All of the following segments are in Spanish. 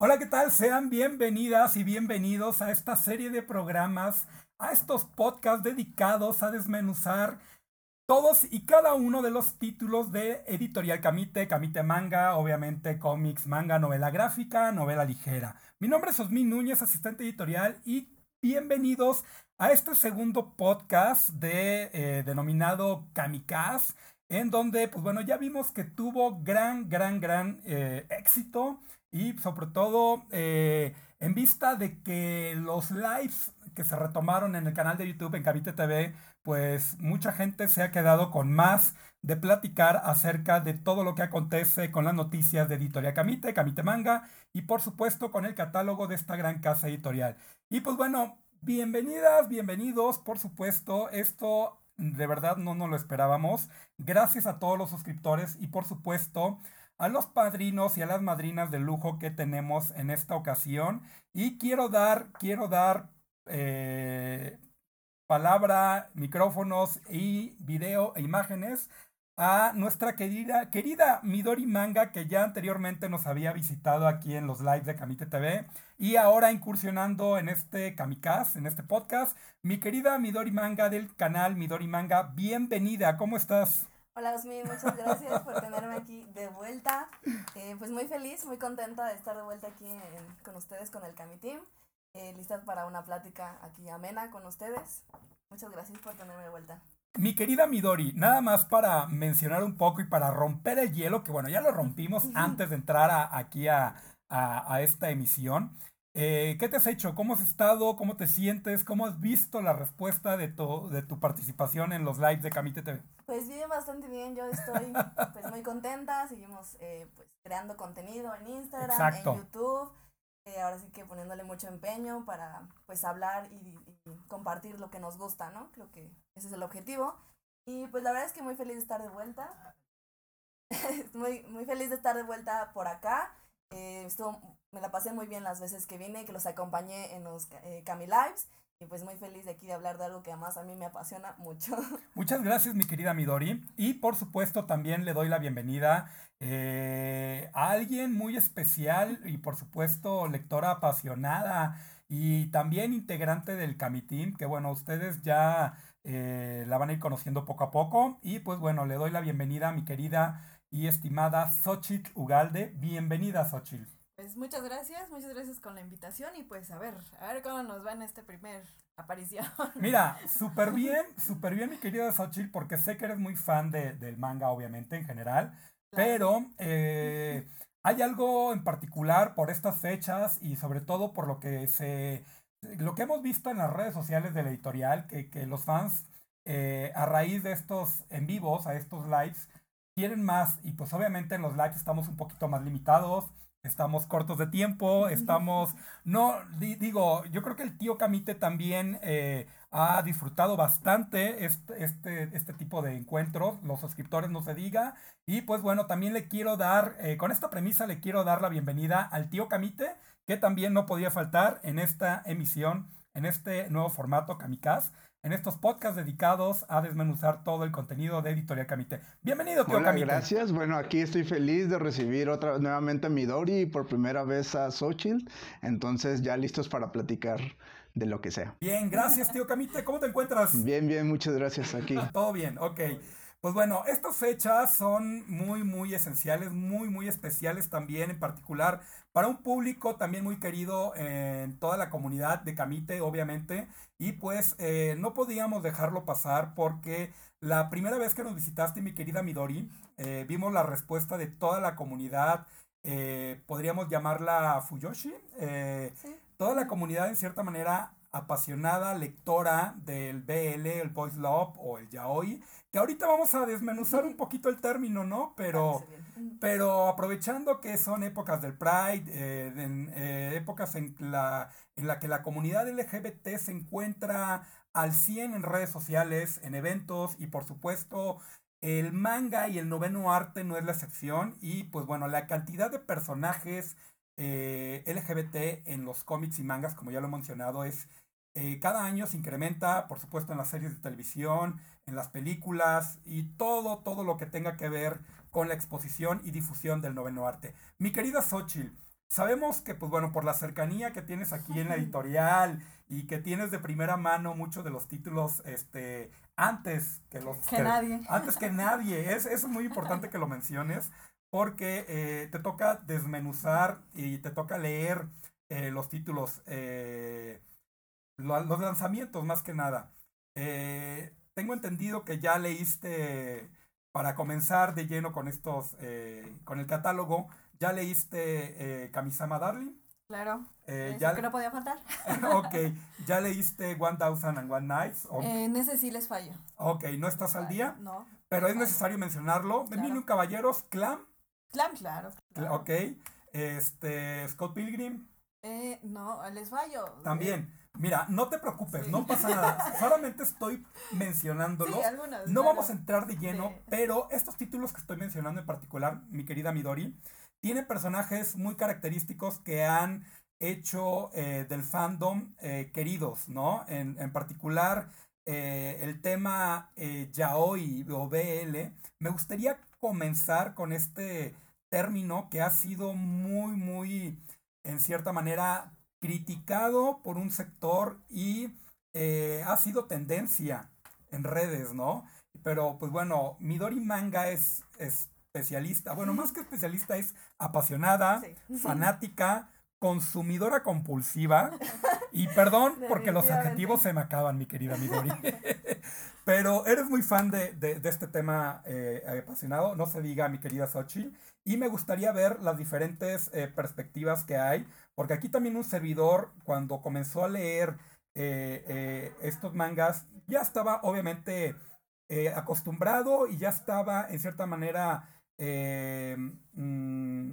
Hola, ¿qué tal? Sean bienvenidas y bienvenidos a esta serie de programas, a estos podcasts dedicados a desmenuzar todos y cada uno de los títulos de Editorial Camite, Camite Manga, obviamente cómics, manga, novela gráfica, novela ligera. Mi nombre es Osmin Núñez, asistente editorial, y bienvenidos a este segundo podcast de, eh, denominado Kamikaz, en donde, pues bueno, ya vimos que tuvo gran, gran, gran eh, éxito y sobre todo eh, en vista de que los lives que se retomaron en el canal de YouTube en Camite TV pues mucha gente se ha quedado con más de platicar acerca de todo lo que acontece con las noticias de Editorial Camite, Camite Manga y por supuesto con el catálogo de esta gran casa editorial. Y pues bueno, bienvenidas, bienvenidos, por supuesto, esto de verdad no nos lo esperábamos. Gracias a todos los suscriptores y por supuesto a los padrinos y a las madrinas de lujo que tenemos en esta ocasión. Y quiero dar, quiero dar eh, palabra, micrófonos y video e imágenes a nuestra querida, querida Midori Manga, que ya anteriormente nos había visitado aquí en los lives de Kamite TV y ahora incursionando en este Kamikaz, en este podcast. Mi querida Midori Manga del canal Midori Manga, bienvenida, ¿cómo estás? Hola Osmin, muchas gracias por tenerme aquí de vuelta. Eh, pues muy feliz, muy contenta de estar de vuelta aquí con ustedes, con el Team eh, lista para una plática aquí amena con ustedes. Muchas gracias por tenerme de vuelta. Mi querida Midori, nada más para mencionar un poco y para romper el hielo, que bueno, ya lo rompimos antes de entrar aquí a, esta emisión. Eh, ¿Qué te has hecho? ¿Cómo has estado? ¿Cómo te sientes? ¿Cómo has visto la respuesta de tu, de tu participación en los lives de Camite TV? Pues bien, bastante bien. Yo estoy pues muy contenta. Seguimos eh, pues, creando contenido en Instagram, en YouTube eh, ahora sí que poniéndole mucho empeño para pues hablar y, compartir lo que nos gusta, ¿no? Creo que ese es el objetivo. Y pues la verdad es que muy feliz de estar de vuelta. muy, muy feliz de estar de vuelta por acá. Eh, estuvo, me la pasé muy bien las veces que vine, que los acompañé en los eh, Cami Lives. Y pues muy feliz de aquí de hablar de algo que además a mí me apasiona mucho. Muchas gracias, mi querida Midori. Y por supuesto también le doy la bienvenida eh, a alguien muy especial y por supuesto lectora apasionada y también integrante del Camitín, que bueno, ustedes ya eh, la van a ir conociendo poco a poco. Y pues bueno, le doy la bienvenida a mi querida y estimada Xochitl Ugalde. Bienvenida, Xochitl. Pues muchas gracias, muchas gracias con la invitación y pues a ver, a ver cómo nos va en este primer aparición. Mira, súper bien, súper bien mi querida Xochitl, porque sé que eres muy fan de, del manga, obviamente, en general, pero eh, hay algo en particular por estas fechas y sobre todo por lo que se, lo que hemos visto en las redes sociales de la editorial, que, que los fans eh, a raíz de estos en vivos, a estos lives, quieren más y pues obviamente en los lives estamos un poquito más limitados estamos cortos de tiempo, estamos, no, digo, yo creo que el tío Camite también eh, ha disfrutado bastante este, este, este, tipo de encuentros, los suscriptores no se diga, y pues bueno, también le quiero dar, eh, con esta premisa le quiero dar la bienvenida al tío Camite, que también no podía faltar en esta emisión, en este nuevo formato Kamikaz en estos podcasts dedicados a desmenuzar todo el contenido de Editorial Camite. Bienvenido, tío Hola, Gracias. Bueno, aquí estoy feliz de recibir otra nuevamente a Midori y por primera vez a Xochitl. Entonces, ya listos para platicar de lo que sea. Bien, gracias, tío Camite. ¿Cómo te encuentras? Bien, bien, muchas gracias aquí. todo bien, ok. Pues bueno, estas fechas son muy, muy esenciales, muy, muy especiales también, en particular para un público también muy querido en toda la comunidad de Camite, obviamente. Y pues eh, no podíamos dejarlo pasar porque la primera vez que nos visitaste, mi querida Midori, eh, vimos la respuesta de toda la comunidad, eh, podríamos llamarla Fuyoshi. Toda la comunidad, en cierta manera, apasionada lectora del BL, el Boys Love o el Yaoi, que ahorita vamos a desmenuzar un poquito el término, ¿no? Pero, pero aprovechando que son épocas del Pride, eh, en, eh, épocas en la, en la que la comunidad LGBT se encuentra al 100 en redes sociales, en eventos y por supuesto el manga y el noveno arte no es la excepción y pues bueno, la cantidad de personajes eh, LGBT en los cómics y mangas, como ya lo he mencionado, es eh, cada año se incrementa, por supuesto, en las series de televisión, en las películas y todo, todo lo que tenga que ver con la exposición y difusión del noveno arte. Mi querida Xochitl, sabemos que, pues bueno, por la cercanía que tienes aquí en la editorial y que tienes de primera mano muchos de los títulos este, antes que los... Que, nadie. Antes que nadie. Es, es muy importante que lo menciones porque eh, te toca desmenuzar y te toca leer eh, los títulos, eh, los lanzamientos más que nada. tengo entendido que ya leíste, para comenzar de lleno con estos, con el catálogo, ya leíste Kamisama Darling. Claro. Eh, ya que no podía faltar. ok, ¿ya leíste One Thousand and One Nights? En ese sí les fallo. Ok, ¿no estás al día? No. Pero es necesario mencionarlo. Claro. Caballeros, Clam. Clam, claro, Ok. Este, Scott Pilgrim. Eh, no, les fallo. También. Mira, no te preocupes, no pasa nada. Solamente estoy mencionándolos. Sí, no vamos a entrar de lleno, pero estos títulos que estoy mencionando en particular, mi querida Midori, tiene personajes muy característicos que han hecho eh, del fandom eh, queridos, ¿no? En, particular, eh, el tema yaoi o BL. Me gustaría comenzar con este término que ha sido muy, muy, en cierta manera, criticado por un sector y ha sido tendencia en redes, ¿no? Pero pues bueno, Midori Manga es, es especialista, bueno, más que especialista, es apasionada, fanática, consumidora compulsiva. Y perdón, porque los adjetivos se me acaban, mi querida Midori. Pero eres muy fan de, este tema eh, apasionado, no se diga, mi querida Xochitl. Y me gustaría ver las diferentes eh, perspectivas que hay, porque aquí también un servidor, cuando comenzó a leer eh, estos mangas, ya estaba obviamente acostumbrado y ya estaba en cierta manera eh, mm,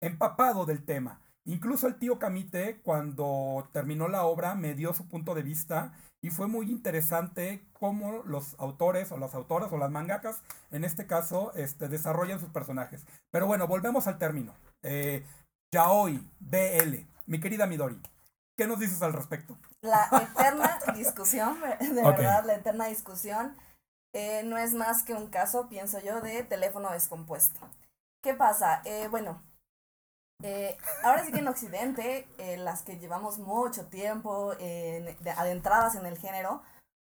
empapado del tema. Incluso el tío Camite, cuando terminó la obra, me dio su punto de vista y fue muy interesante cómo los autores o las autoras o las mangakas, en este caso, este, desarrollan sus personajes. Pero bueno, volvemos al término. Eh, yaoi, BL, mi querida Midori, ¿qué nos dices al respecto? La eterna discusión, de verdad, la eterna discusión eh, no es más que un caso, pienso yo, de teléfono descompuesto. ¿Qué pasa? Eh, bueno, eh, ahora sí que en Occidente, las que llevamos mucho tiempo adentradas en el género,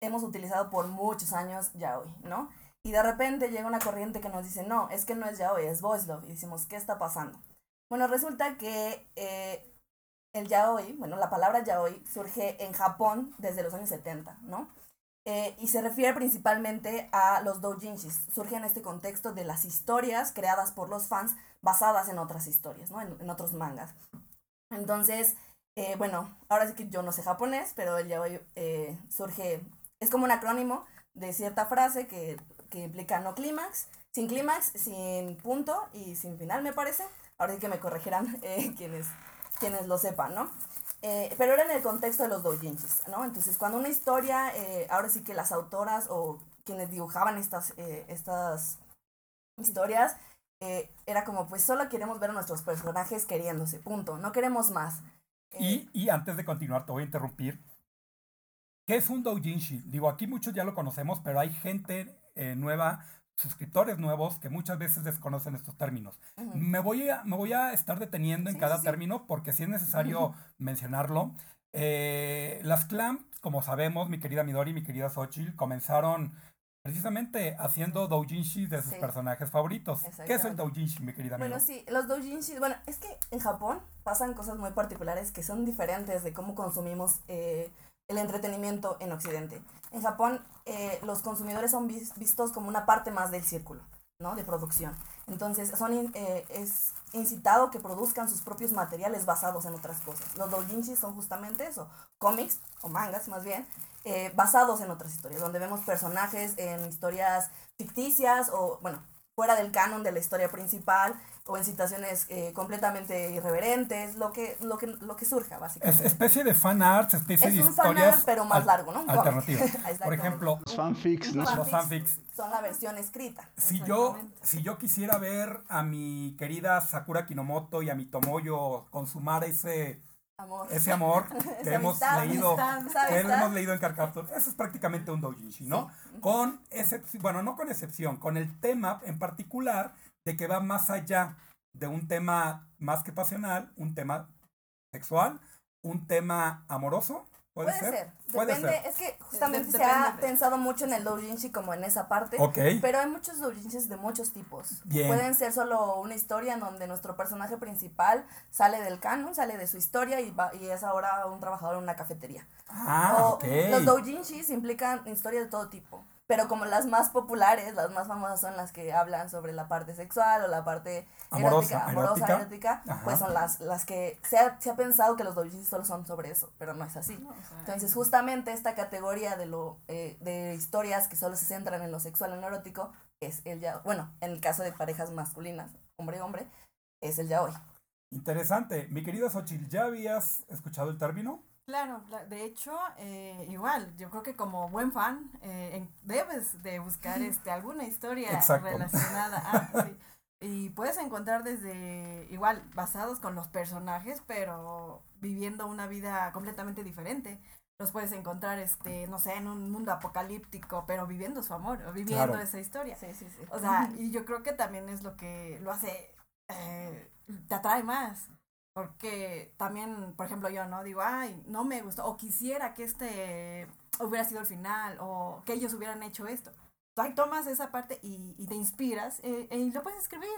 hemos utilizado por muchos años yaoi, ¿no? Y de repente llega una corriente que nos dice, no, es que no es yaoi, es voice love. Y decimos, ¿qué está pasando? Bueno, resulta que el yaoi, bueno, la palabra yaoi surge en Japón desde los años 70, ¿no? Eh, y se refiere principalmente a los doujinshis. Surge en este contexto de las historias creadas por los fans basadas en otras historias, ¿no? En, otros mangas. Entonces, eh, bueno, ahora sí que yo no sé japonés, pero el yaoi eh, surge, es como un acrónimo de cierta frase que, que implica no clímax, sin clímax, sin punto y sin final, me parece. Ahora sí que me corregirán quienes, quienes lo sepan, ¿no? Eh, pero era en el contexto de los doujinshis, ¿no? Entonces, cuando una historia, eh, ahora sí que las autoras o quienes dibujaban estas, eh, estas historias, era como, pues solo queremos ver a nuestros personajes queriéndose, punto, no queremos más. Y, y antes de continuar, te voy a interrumpir. ¿Qué es un doujinshi? Digo, aquí muchos ya lo conocemos, pero hay gente nueva suscriptores nuevos que muchas veces desconocen estos términos. me, voy a, me voy a estar deteniendo en cada término porque si es necesario mencionarlo. Eh, las clams, como sabemos, mi querida Midori y mi querida Xochitl, comenzaron precisamente haciendo doujinshi de sus personajes favoritos. ¿Qué es el doujinshi, mi querida Midori? Bueno, sí, los doujinshi, bueno, es que en Japón pasan cosas muy particulares que son diferentes de cómo consumimos eh, el entretenimiento en Occidente. En Japón, eh, los consumidores son vistos como una parte más del círculo, ¿no? De producción. Entonces, son eh, es incitado que produzcan sus propios materiales basados en otras cosas. Los doujinshi son justamente eso, cómics, o mangas más bien, eh, basados en otras historias, donde vemos personajes en historias ficticias o, bueno, fuera del canon de la historia principal o en situaciones eh, completamente irreverentes, lo que, lo que, lo que surja, básicamente. Es especie de fan art, especie de historias. Fan art, pero más largo, ¿no? Alternativa. Por ejemplo, los fanfics, ¿no? Los fanfics. Son la versión escrita. Si yo, si yo quisiera ver a mi querida Sakura Kinomoto y a mi Tomoyo consumar ese Amor. Ese amor que hemos leído, que hemos leído en Carcaptor. Eso es prácticamente un doujinshi, ¿no? Con excepción, bueno, no con excepción, con el tema en particular de que va más allá de un tema más que pasional, un tema sexual, un tema amoroso. ¿Puede, ser? Depende, es que justamente se ha pensado mucho en el doujinshi como en esa parte. Pero hay muchos doujinshis de muchos tipos. Pueden ser solo una historia en donde nuestro personaje principal sale del canon, sale de su historia y, va, y es ahora un trabajador en una cafetería. Ah, Los doujinshis implican historias de todo tipo pero como las más populares, las más famosas son las que hablan sobre la parte sexual o la parte erótica, amorosa, erótica, pues son las, las que se ha, se ha pensado que los doujinshi solo son sobre eso, pero no es así. Entonces, justamente esta categoría de lo eh, de historias que solo se centran en lo sexual, en lo erótico, es el ya, bueno, en el caso de parejas masculinas, hombre y hombre, es el yaoi. Interesante. Mi querida Xochitl, ¿ya habías escuchado el término? Claro, de hecho, eh, igual, yo creo que como buen fan, eh, debes de buscar este alguna historia relacionada. a Y puedes encontrar desde, igual, basados con los personajes, pero viviendo una vida completamente diferente. Los puedes encontrar, este, no sé, en un mundo apocalíptico, pero viviendo su amor, o viviendo esa historia. Sí, sí, sí. O sea, y yo creo que también es lo que lo hace, eh, te atrae más. Porque también, por ejemplo, yo, ¿no? Digo, ay, no me gustó, o quisiera que este hubiera sido el final, o que ellos hubieran hecho esto. Tú ahí tomas esa parte y, y te inspiras eh, y lo puedes escribir.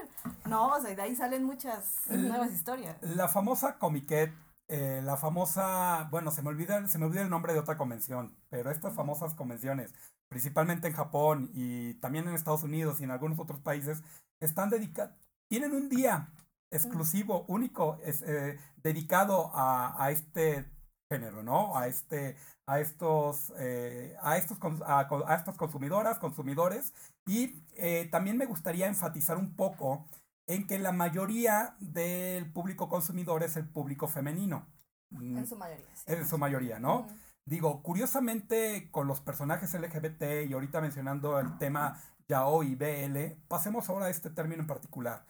No, o sea, de ahí salen muchas nuevas historias. La famosa comiquet, eh, la famosa, bueno, se me, olvida, se me olvida el nombre de otra convención, pero estas famosas convenciones, principalmente en Japón y también en Estados Unidos y en algunos otros países, están dedicadas, tienen un día exclusivo, único, es, eh, dedicado a, a, este género, ¿no? A este, a estos, eh, a estos, a, a, estas consumidoras, consumidores. Y eh, también me gustaría enfatizar un poco en que la mayoría del público consumidor es el público femenino. En su mayoría. Es en su mayoría, ¿no? Digo, curiosamente con los personajes LGBT y ahorita mencionando el tema yaoi y BL, pasemos ahora a este término en particular.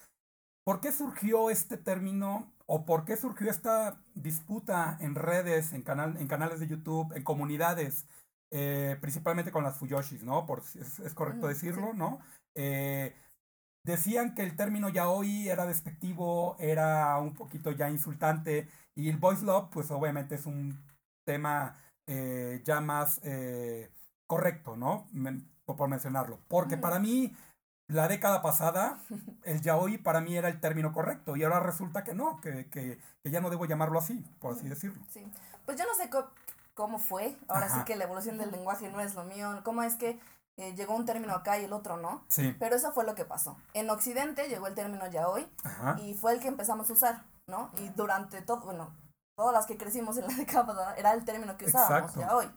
¿Por qué surgió este término o por qué surgió esta disputa en redes, en, canal, en canales de YouTube, en comunidades, eh, principalmente con las Fuyoshis, ¿no? Por, es, correcto mm, decirlo, ¿no? Eh, decían que el término yaoi era despectivo, era un poquito ya insultante y el voice love, pues obviamente es un tema eh, ya más correcto, ¿no? por mencionarlo. Porque para mí la década pasada, el yaoi para mí era el término correcto y ahora resulta que no, que, que, que ya no debo llamarlo así, por así decirlo. Sí, pues yo no sé cómo fue, ahora sí que la evolución del lenguaje no es lo mío, cómo es que eh, llegó un término acá y el otro no, sí. pero eso fue lo que pasó. En Occidente llegó el término yaoi y fue el que empezamos a usar, ¿no? Y durante todo, bueno, todas las que crecimos en la década pasada era el término que usábamos, yaoi.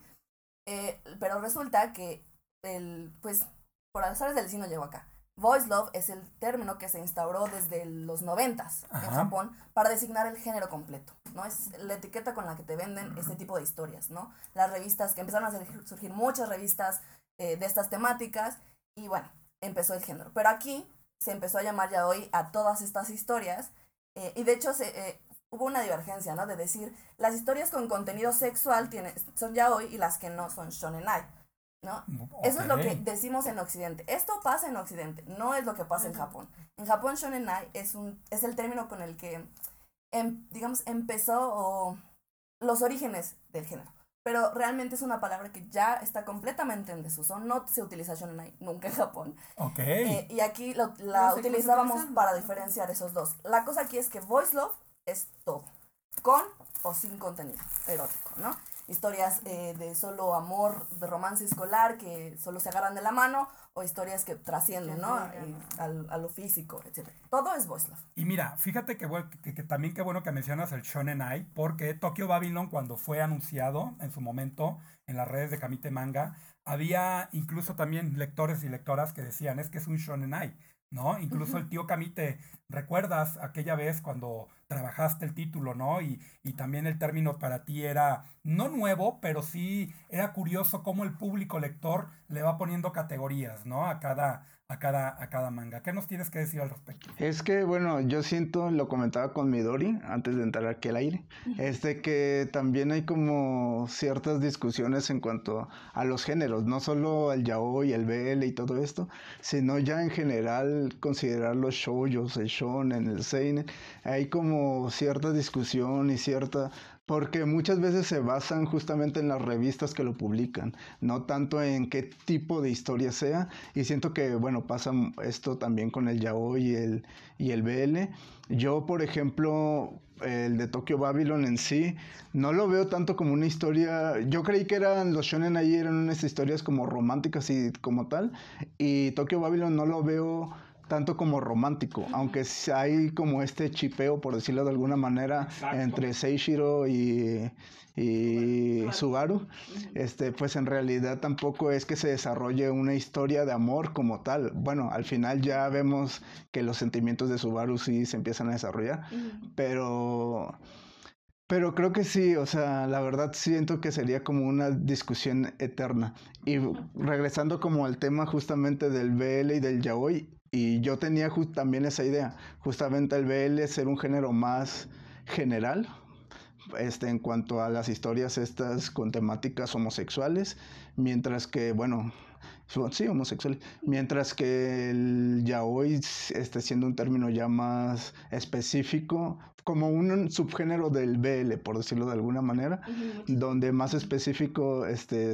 Eh, pero resulta que el, pues, por azares del destino llegó acá. Voice love es el término que se instauró desde los noventas en Japón para designar el género completo, ¿no? Es la etiqueta con la que te venden este tipo de historias, ¿no? Las revistas, que empezaron a surgir muchas revistas eh, de estas temáticas y bueno, empezó el género. Pero aquí se empezó a llamar ya hoy a todas estas historias eh, y de hecho se, eh, hubo una divergencia, ¿no? De decir, las historias con contenido sexual tienen, son ya hoy y las que no son shonenai. ¿No? Eso es lo que decimos en Occidente. Esto pasa en Occidente, no es lo que pasa en Japón. En Japón, shonenai es, un, es el término con el que, em, digamos, empezó los orígenes del género. Pero realmente es una palabra que ya está completamente en desuso. No se utiliza shonenai nunca en Japón. Okay. Eh, y aquí la utilizábamos para diferenciar esos dos. La cosa aquí es que voice love es todo. Con o sin contenido erótico, ¿no? Historias eh, de solo amor, de romance escolar que solo se agarran de la mano o historias que trascienden, ¿no? Al, a lo físico, etc. Todo es voice love. Y mira, fíjate que, que, que, también qué bueno que mencionas el Shonen Ai, porque Tokyo Babylon cuando fue anunciado en su momento en las redes de Kamite Manga, había incluso también lectores y lectoras que decían, es que es un Shonen Ai, ¿no? Incluso el tío Kamite, ¿recuerdas aquella vez cuando trabajaste el título, ¿no? Y, y, también el término para ti era no nuevo, pero sí era curioso cómo el público lector le va poniendo categorías, ¿no? A cada, a cada, a cada manga. ¿Qué nos tienes que decir al respecto? Es que, bueno, yo siento, lo comentaba con Midori antes de entrar aquí al aire, es de que también hay como ciertas discusiones en cuanto a los géneros, no solo el yaoi, el BL y todo esto, sino ya en general considerar los shoujos, el shonen, el seinen, hay como cierta discusión y cierta porque muchas veces se basan justamente en las revistas que lo publican, no tanto en qué tipo de historia sea. Y siento que, bueno, pasa esto también con el yaoi y el, y el BL. Yo, por ejemplo, el de Tokyo Babylon en sí, no lo veo tanto como una historia. Yo creí que eran los shonen ahí eran unas historias como románticas y como tal. Y Tokyo Babylon no lo veo tanto como romántico, aunque hay como este chipeo, por decirlo de alguna manera, entre Seishiro y, y Subaru, este, pues en realidad tampoco es que se desarrolle una historia de amor como tal. Bueno, al final ya vemos que los sentimientos de Subaru sí se empiezan a desarrollar, pero... Pero creo que sí, o sea, la verdad siento que sería como una discusión eterna. Y regresando como al tema justamente del BL y del yaoi, y yo tenía también esa idea, justamente el BL ser un género más general, este, en cuanto a las historias estas con temáticas homosexuales, mientras que, bueno, sí, homosexuales, mientras que el yaoi esté siendo un término ya más específico, como un subgénero del BL, por decirlo de alguna manera, donde más específico este,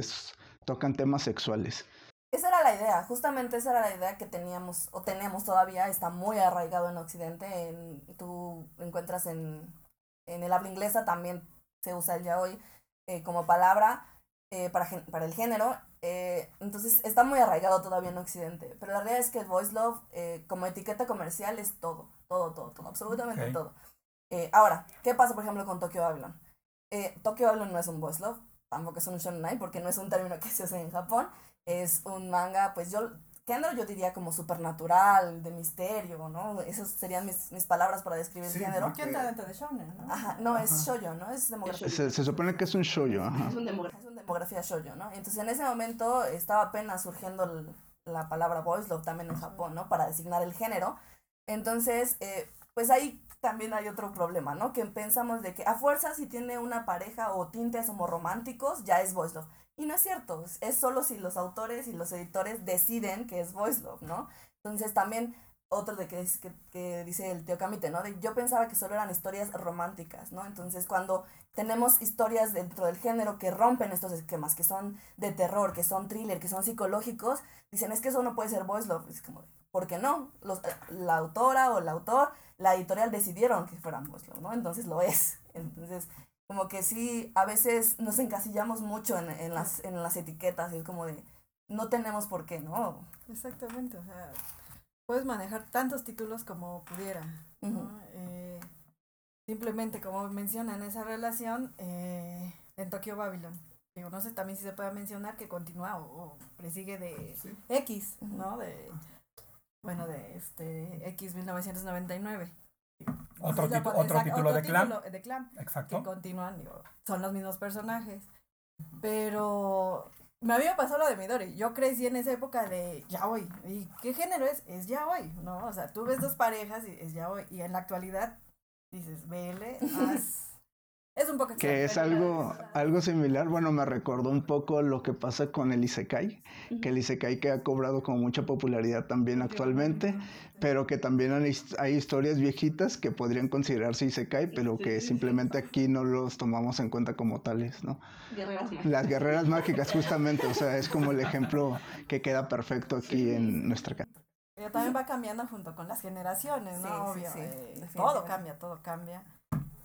tocan temas sexuales. Esa era la idea, justamente esa era la idea que teníamos o tenemos todavía, está muy arraigado en Occidente. En, tú encuentras en, en el habla inglesa también se usa el yaoi eh, como palabra eh, para, para el género. Eh, entonces está muy arraigado todavía en Occidente. Pero la realidad es que el voice love como etiqueta comercial es todo, todo, todo, todo, absolutamente todo. ahora, ¿qué pasa por ejemplo con Tokyo Babylon? Tokyo Babylon no es un voice love, tampoco es un shonen porque no es un término que se usa en Japón es un manga, pues yo, género yo diría como supernatural, de misterio, ¿no? Esas serían mis, mis palabras para describir el género. ¿Quién está dentro de shonen, no? Ajá, no, es shoyo, ¿no? Es demografía. Se, se, supone que es un shoyo, ajá. Es un, demografía, es un demografía shoyo, ¿no? Entonces en ese momento estaba apenas surgiendo la palabra boys love también en Japón, ¿no? Para designar el género. Entonces, eh, pues ahí también hay otro problema, ¿no? Que pensamos de que a fuerza si tiene una pareja o tintes homorománticos, ya es boys love. Y no es cierto, es solo si los autores y los editores deciden que es voice love, ¿no? Entonces también otro de que, que, que dice el tío Camite, ¿no? De, yo pensaba que solo eran historias románticas, ¿no? Entonces cuando tenemos historias dentro del género que rompen estos esquemas, que son de terror, que son thriller, que son psicológicos, dicen, es que eso no puede ser voice love. Es como, ¿por qué no? Los, la autora o el autor, la editorial decidieron que fueran voice love, ¿no? Entonces lo es. Entonces como que sí, a veces nos encasillamos mucho en, en, las, en las etiquetas y es como de, no tenemos por qué, ¿no? Exactamente, o sea, puedes manejar tantos títulos como pudiera, eh, simplemente como mencionan esa relación eh, en Tokyo Babylon. Digo, no sé también si se puede mencionar que continúa o, presigue de X, ¿no? De, bueno, de este X 1999. Otro, otro título de clan. de clan. Exacto. Que continúan, son los mismos personajes. Pero me había pasado lo de Midori. Yo crecí en esa época de yaoi. ¿Y qué género es? Es yaoi, ¿no? O sea, tú ves dos parejas y es yaoi. Y en la actualidad dices, vele, haz es un poco Que es algo, algo similar. Bueno, me recordó un poco lo que pasa con el Isekai, que el Isekai que ha cobrado con mucha popularidad también actualmente, pero que también hay, historias viejitas que podrían considerarse Isekai, pero que simplemente aquí no los tomamos en cuenta como tales, ¿no? Guerreras mágicas. Las guerreras mágicas, justamente, o sea, es como el ejemplo que queda perfecto aquí en nuestra casa. Pero también va cambiando junto con las generaciones, ¿no? Obvio. Eh, todo cambia, todo cambia.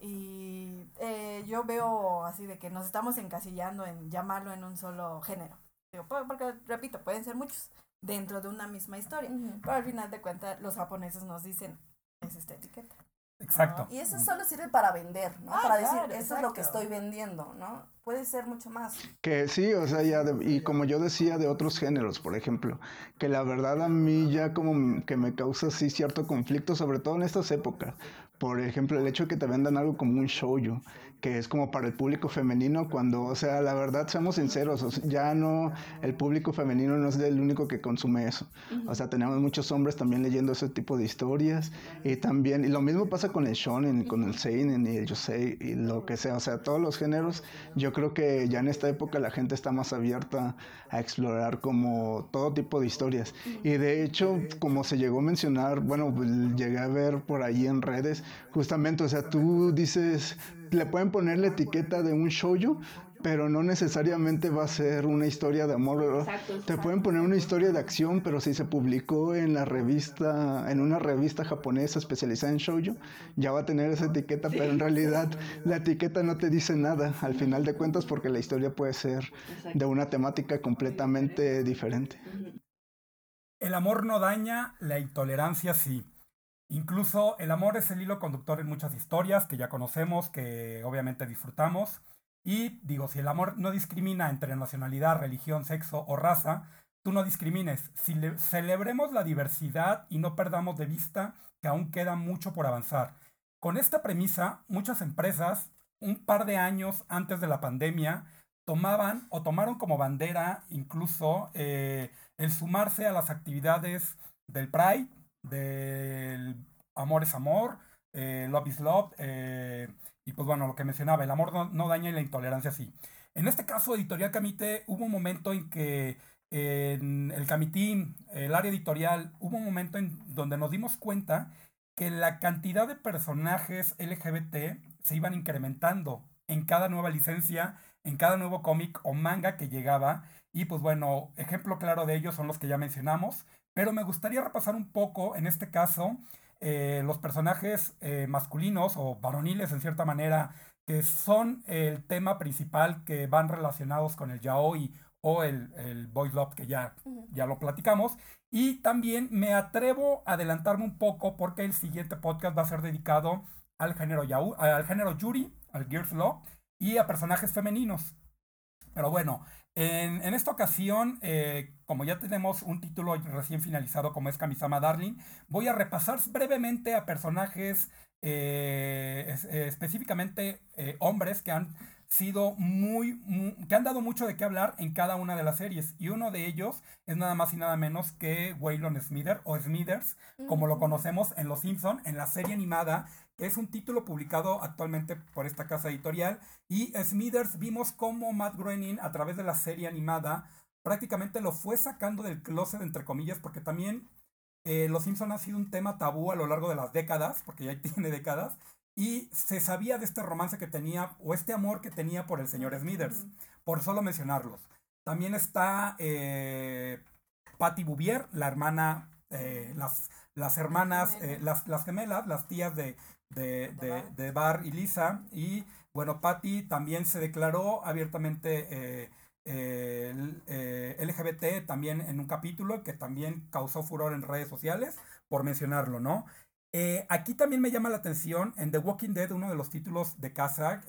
Y eh, yo veo así de que nos estamos encasillando en llamarlo en un solo género. Digo, porque, repito, pueden ser muchos dentro de una misma historia. Pero al final de cuentas, los japoneses nos dicen, es esta etiqueta. Exacto. Y eso solo sirve para vender, ¿no? Ah, para decir, eso es lo que estoy vendiendo, ¿no? Puede ser mucho más. Que sí, o sea, ya, y como yo decía de otros géneros, por ejemplo, que la verdad a mí ya como que me causa sí cierto conflicto, sobre todo en estas épocas, por ejemplo, el hecho de que te vendan algo como un shoujo, que es como para el público femenino, cuando, o sea, la verdad, seamos sinceros, ya no, el público femenino no es el único que consume eso. O sea, tenemos muchos hombres también leyendo ese tipo de historias, y también, y lo mismo pasa con el shonen, con el seinen y el yosei, y lo que sea, o sea, todos los géneros, yo creo que ya en esta época la gente está más abierta a explorar como todo tipo de historias. Y de hecho, como se llegó a mencionar, bueno, pues, llegué a ver por ahí en redes, justamente, o sea, tú dices, le pueden poner la etiqueta de un shoujo, pero no necesariamente va a ser una historia de amor. Te pueden poner una historia de acción, pero si se publicó en la revista, en una revista japonesa especializada en shoujo, ya va a tener esa etiqueta, pero en realidad la etiqueta no te dice nada al final de cuentas porque la historia puede ser de una temática completamente diferente. El amor no daña, la intolerancia sí. Incluso el amor es el hilo conductor en muchas historias que ya conocemos, que obviamente disfrutamos. Y digo, si el amor no discrimina entre nacionalidad, religión, sexo o raza, tú no discrimines. Celebremos la diversidad y no perdamos de vista que aún queda mucho por avanzar. Con esta premisa, muchas empresas, un par de años antes de la pandemia, tomaban o tomaron como bandera incluso eh, el sumarse a las actividades del Pride, del amor es amor, eh, love is love, eh, y pues bueno, lo que mencionaba, el amor no, daña y la intolerancia sí. En este caso, Editorial Camite, hubo un momento en que en el Camitín, el área editorial, hubo un momento en donde nos dimos cuenta que la cantidad de personajes LGBT se iban incrementando en cada nueva licencia, en cada nuevo cómic o manga que llegaba. Y pues bueno, ejemplo claro de ello son los que ya mencionamos. Pero me gustaría repasar un poco, en este caso, eh, los personajes eh, masculinos o varoniles en cierta manera, que son el tema principal que van relacionados con el yaoi o el, el boys love que ya, ya lo platicamos. Y también me atrevo a adelantarme un poco porque el siguiente podcast va a ser dedicado al género, yaoi, al género yuri, al girls love y a personajes femeninos. Pero bueno, en, esta ocasión, eh, como ya tenemos un título recién finalizado como es Kamisama Darling, voy a repasar brevemente a personajes eh, eh, específicamente hombres que han sido muy, que han dado mucho de qué hablar en cada una de las series. Y uno de ellos es nada más y nada menos que Waylon Smither o Smithers, como lo conocemos en Los Simpson, en la serie animada es un título publicado actualmente por esta casa editorial. Y Smithers vimos cómo Matt Groening, a través de la serie animada, prácticamente lo fue sacando del closet, entre comillas, porque también eh, Los Simpson ha sido un tema tabú a lo largo de las décadas, porque ya tiene décadas. Y se sabía de este romance que tenía, o este amor que tenía por el señor Smithers, por solo mencionarlos. También está eh, Patty Bouvier, la hermana, eh, las, las hermanas, eh, las, las gemelas, las tías de, de, de, Bar y Lisa. Y bueno, Patty también se declaró abiertamente LGBT también en un capítulo que también causó furor en redes sociales, por mencionarlo, ¿no? Eh, aquí también me llama la atención en The Walking Dead, uno de los títulos de casa,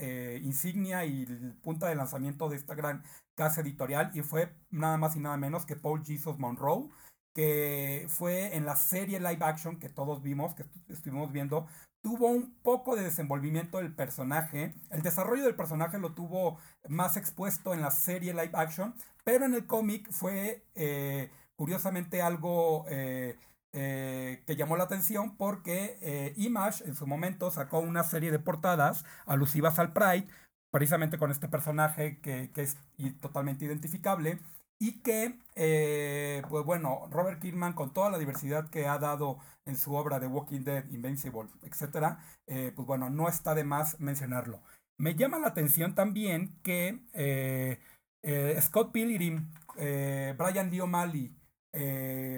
insignia y punta de lanzamiento de esta gran casa editorial, y fue nada más y nada menos que Paul Jesus Monroe, que fue en la serie live action que todos vimos, que estuvimos viendo, tuvo un poco de desenvolvimiento del personaje. El desarrollo del personaje lo tuvo más expuesto en la serie live action, pero en el cómic fue eh, curiosamente algo eh, eh, que llamó la atención porque Image en su momento sacó una serie de portadas alusivas al Pride, precisamente con este personaje que, que es totalmente identificable y que, eh, pues bueno, Robert Kirkman, con toda la diversidad que ha dado en su obra de Walking Dead, Invincible, etc., eh, pues bueno, no está de más mencionarlo. Me llama la atención también que eh, Scott Pilgrim, Brian O'Malley,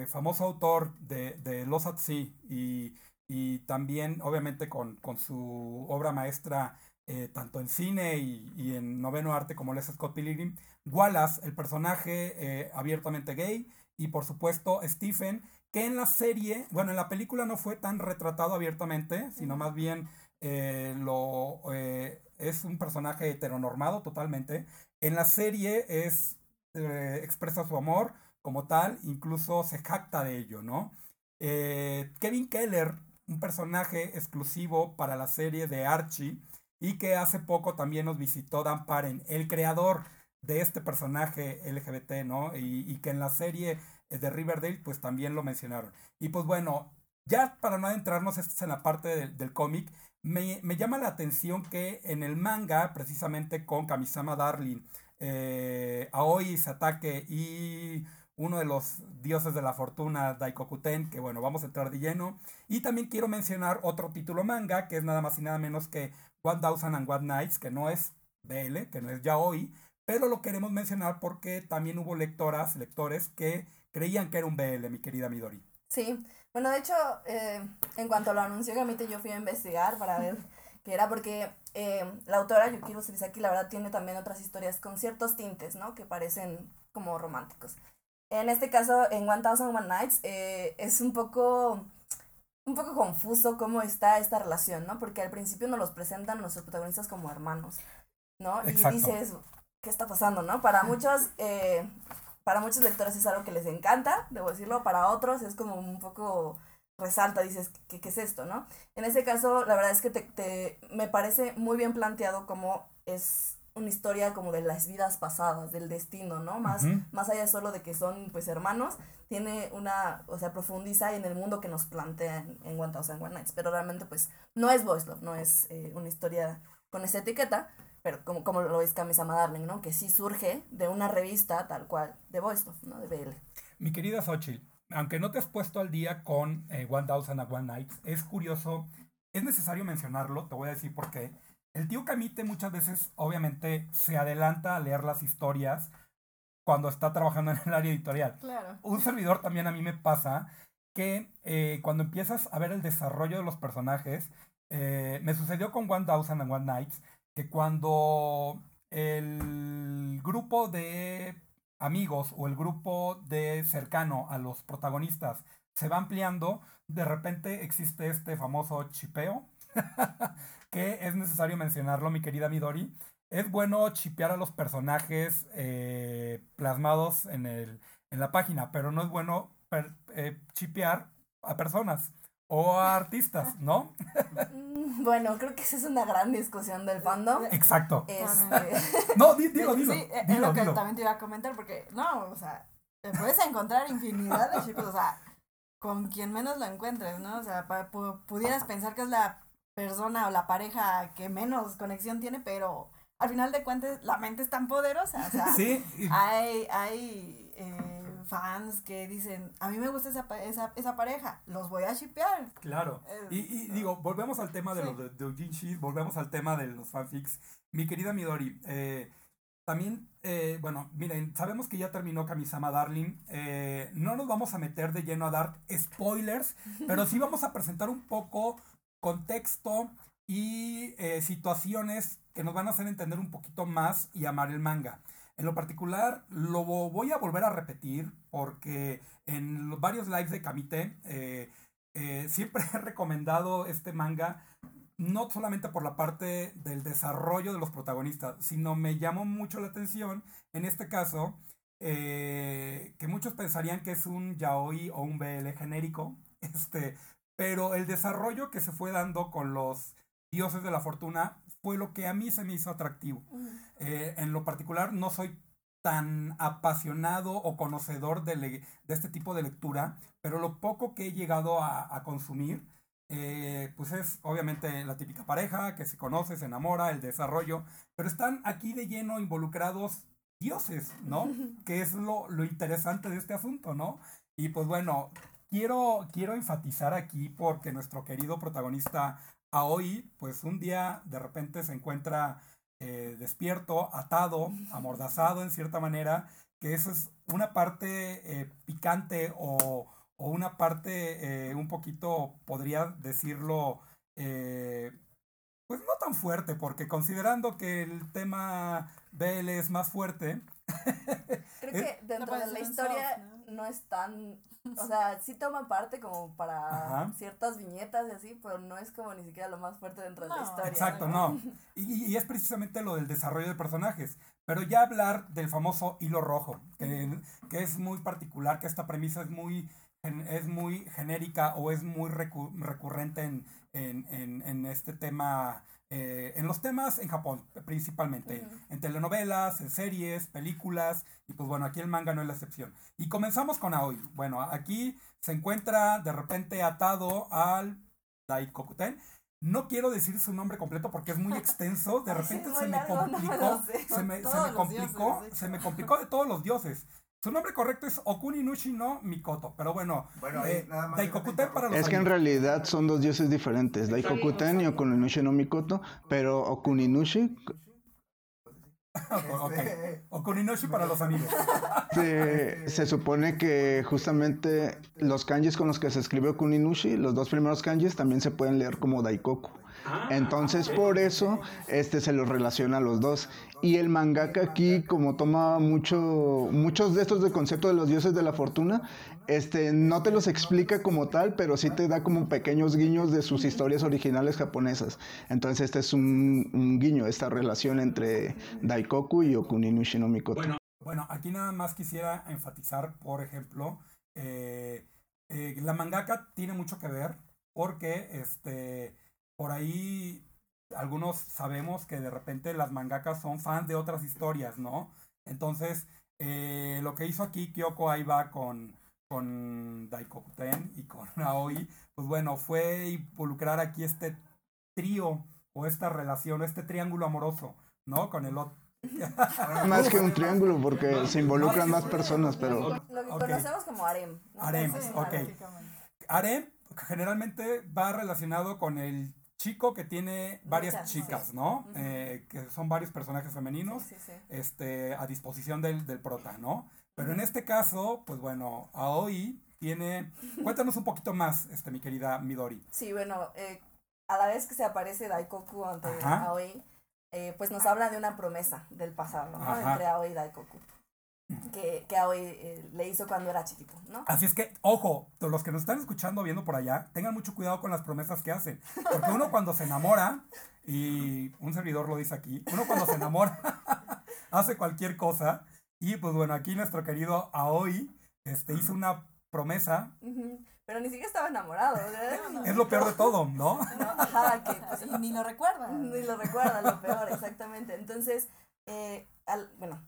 famoso autor de, de Los at Sea, y, y también, obviamente, con, con su obra maestra eh, tanto en cine y, en noveno arte como les Scott Pilgrim. Wallace, el personaje eh, abiertamente gay, y por supuesto Stephen, que en la serie, bueno, en la película no fue tan retratado abiertamente, sino más bien eh, lo, es un personaje heteronormado totalmente. En la serie es, expresa su amor como tal, incluso se jacta de ello, ¿no? Kevin Keller un personaje exclusivo para la serie de Archie y que hace poco también nos visitó Dan Paren, el creador de este personaje LGBT, ¿no? Y, que en la serie de Riverdale pues también lo mencionaron. Y pues bueno, ya para no adentrarnos en la parte del, cómic, me, llama la atención que en el manga, precisamente con Kamisama Darling, eh, Aoi Satake y uno de los dioses de la fortuna, Daikokuten, que bueno, vamos a entrar de lleno. Y también quiero mencionar otro título manga, que es nada más y nada menos que One Thousand and One Nights, que no es BL, que no es yaoi, pero lo queremos mencionar porque también hubo lectoras, lectores que creían que era un BL, mi querida Midori. Sí, bueno, de hecho, eh, en cuanto lo anunció Gamite, yo fui a investigar para ver qué era, porque eh, la autora Yukiro Sibisaki, la verdad, tiene también otras historias con ciertos tintes, ¿no? Que parecen como románticos. En este caso, en One Thousand One Nights, eh, es un poco, un poco confuso cómo está esta relación, ¿no? Porque al principio nos los presentan nuestros protagonistas como hermanos, ¿no? Y dices, ¿qué está pasando, no? Para muchos, eh, para muchos lectores es algo que les encanta, debo decirlo, para otros es como un poco resalta, dices, ¿qué, qué es esto, no? En este caso, la verdad es que te, te, me parece muy bien planteado cómo es una historia como de las vidas pasadas, del destino, ¿no? Más, más allá solo de que son pues hermanos, tiene una, o sea, profundiza en el mundo que nos plantean en One Thousand One Nights, pero realmente pues no es Voice Love, no es eh, una historia con esa etiqueta, pero como, como lo es Kamisama Darling, ¿no? Que sí surge de una revista tal cual de Voice Love, ¿no? De BL. Mi querida Xochitl, aunque no te has puesto al día con eh, One Thousand One Nights, es curioso, es necesario mencionarlo, te voy a decir por qué el tío Camite muchas veces, obviamente, se adelanta a leer las historias cuando está trabajando en el área editorial. Claro. Un servidor también a mí me pasa que eh, cuando empiezas a ver el desarrollo de los personajes, eh, me sucedió con One Thousand and One Nights, que cuando el grupo de amigos o el grupo de cercano a los protagonistas se va ampliando, de repente existe este famoso chipeo que es necesario mencionarlo, mi querida Midori. Es bueno chipear a los personajes eh, plasmados en, el, en la página, pero no es bueno eh, chipear a personas o a artistas, ¿no? Mm, bueno, creo que esa es una gran discusión del fandom. Exacto. Este... no, dilo, dilo. Sí, es lo que también te iba a comentar, porque, no, o sea, te puedes encontrar infinidad de chicos, o sea, con quien menos lo encuentres, ¿no? O sea, pudieras pensar que es la persona o la pareja que menos conexión tiene, pero al final de cuentas la mente es tan poderosa. O sea, sí. Hay, hay eh, fans que dicen, a mí me gusta esa, esa, esa pareja, los voy a shipear. Claro. Eh, y, y, digo, volvemos al tema de los de, de volvemos al tema de los fanfics. Mi querida Midori, eh, también, bueno, miren, sabemos que ya terminó Kamisama Darling. no nos vamos a meter de lleno a dar spoilers, pero sí vamos a presentar un poco contexto y eh, situaciones que nos van a hacer entender un poquito más y amar el manga. En lo particular, lo voy a volver a repetir porque en varios lives de Kamite eh, eh, siempre he recomendado este manga, no solamente por la parte del desarrollo de los protagonistas, sino me llamó mucho la atención, en este caso, que muchos pensarían que es un yaoi o un BL genérico, este, pero el desarrollo que se fue dando con los dioses de la fortuna fue lo que a mí se me hizo atractivo. Eh, en lo particular, no soy tan apasionado o conocedor de, de, este tipo de lectura, pero lo poco que he llegado a, consumir, eh, pues es obviamente la típica pareja que se conoce, se enamora, el desarrollo, pero están aquí de lleno involucrados dioses, ¿no? que es lo, lo interesante de este asunto, ¿no? Y pues bueno, quiero, quiero enfatizar aquí porque nuestro querido protagonista Aoi, pues un día de repente se encuentra eh, despierto, atado, amordazado en cierta manera, que eso es una parte eh, picante o, o, una parte eh, un poquito, podría decirlo, pues no tan fuerte, porque considerando que el tema BL es más fuerte. Creo que dentro de la historia no es tan o sea, sí toma parte como para ciertas viñetas y así, pero no es como ni siquiera lo más fuerte dentro de la historia. Exacto, no. Y, y, es precisamente lo del desarrollo de personajes. Pero ya hablar del famoso hilo rojo, que, que es muy particular, que esta premisa es muy es muy genérica o es muy recurrente en, en, en, este tema, eh, en los temas en Japón principalmente, en telenovelas, en series, películas, y pues bueno, aquí el manga no es la excepción. Y comenzamos con Aoi. Bueno, aquí se encuentra de repente atado al Daikokuten. No quiero decir su nombre completo porque es muy extenso. De repente se, me complicó, se me, se me complicó. se me complicó de todos los dioses. Su nombre correcto es Okuninushi no Mikoto, pero bueno, bueno eh, Daikokuten para los Es que en realidad son dos dioses diferentes, Daikokuten y Okuninushi no Mikoto, pero Okuninushi okay. Okuninushi para los amigos. Se, se, supone que justamente los kanjis con los que se escribe Okuninushi, los dos primeros kanjis también se pueden leer como Daikoku. Ah, Entonces por eso este se los relaciona a los dos. Y el mangaka aquí, como toma mucho, muchos de estos de concepto de los dioses de la fortuna, este, no te los explica como tal, pero sí te da como pequeños guiños de sus historias originales japonesas. Entonces este es un, guiño, esta relación entre Daikoku y Okuninushi no Mikoto. Bueno, bueno, aquí nada más quisiera enfatizar, por ejemplo, eh, eh, la mangaka tiene mucho que ver porque este por ahí algunos sabemos que de repente las mangakas son fans de otras historias, ¿no? Entonces, eh, lo que hizo aquí Kyoko Aiba con, con Daikokuten y con Aoi, pues bueno, fue involucrar aquí este trío o esta relación, este triángulo amoroso, ¿no? Con el otro. más que un triángulo porque se involucran más personas, pero... Lo que conocemos como harem. Harem, ok. Harem generalmente va relacionado con el chico que tiene varias chicas, ¿no? Eh, que son varios personajes femeninos este, a disposición del, del prota, ¿no? Pero en este caso, pues bueno, Aoi tiene... Cuéntanos un poquito más, este, mi querida Midori. Sí, bueno, eh, a la vez que se aparece Daikoku ante Aoi, eh, pues nos habla de una promesa del pasado, ¿no? Entre Aoi y Daikoku que, que hoy eh, le hizo cuando era chiquito, ¿no? Así es que, ojo, los que nos están escuchando, viendo por allá, tengan mucho cuidado con las promesas que hacen. Porque uno cuando se enamora, y un servidor lo dice aquí, uno cuando se enamora hace cualquier cosa. Y pues bueno, aquí nuestro querido Aoi este, hizo una promesa. Pero ni siquiera estaba enamorado. es lo peor de todo, ¿no? ajá, que pues, ni lo recuerda. Ni lo recuerda, lo peor, exactamente. Entonces, eh, al, bueno,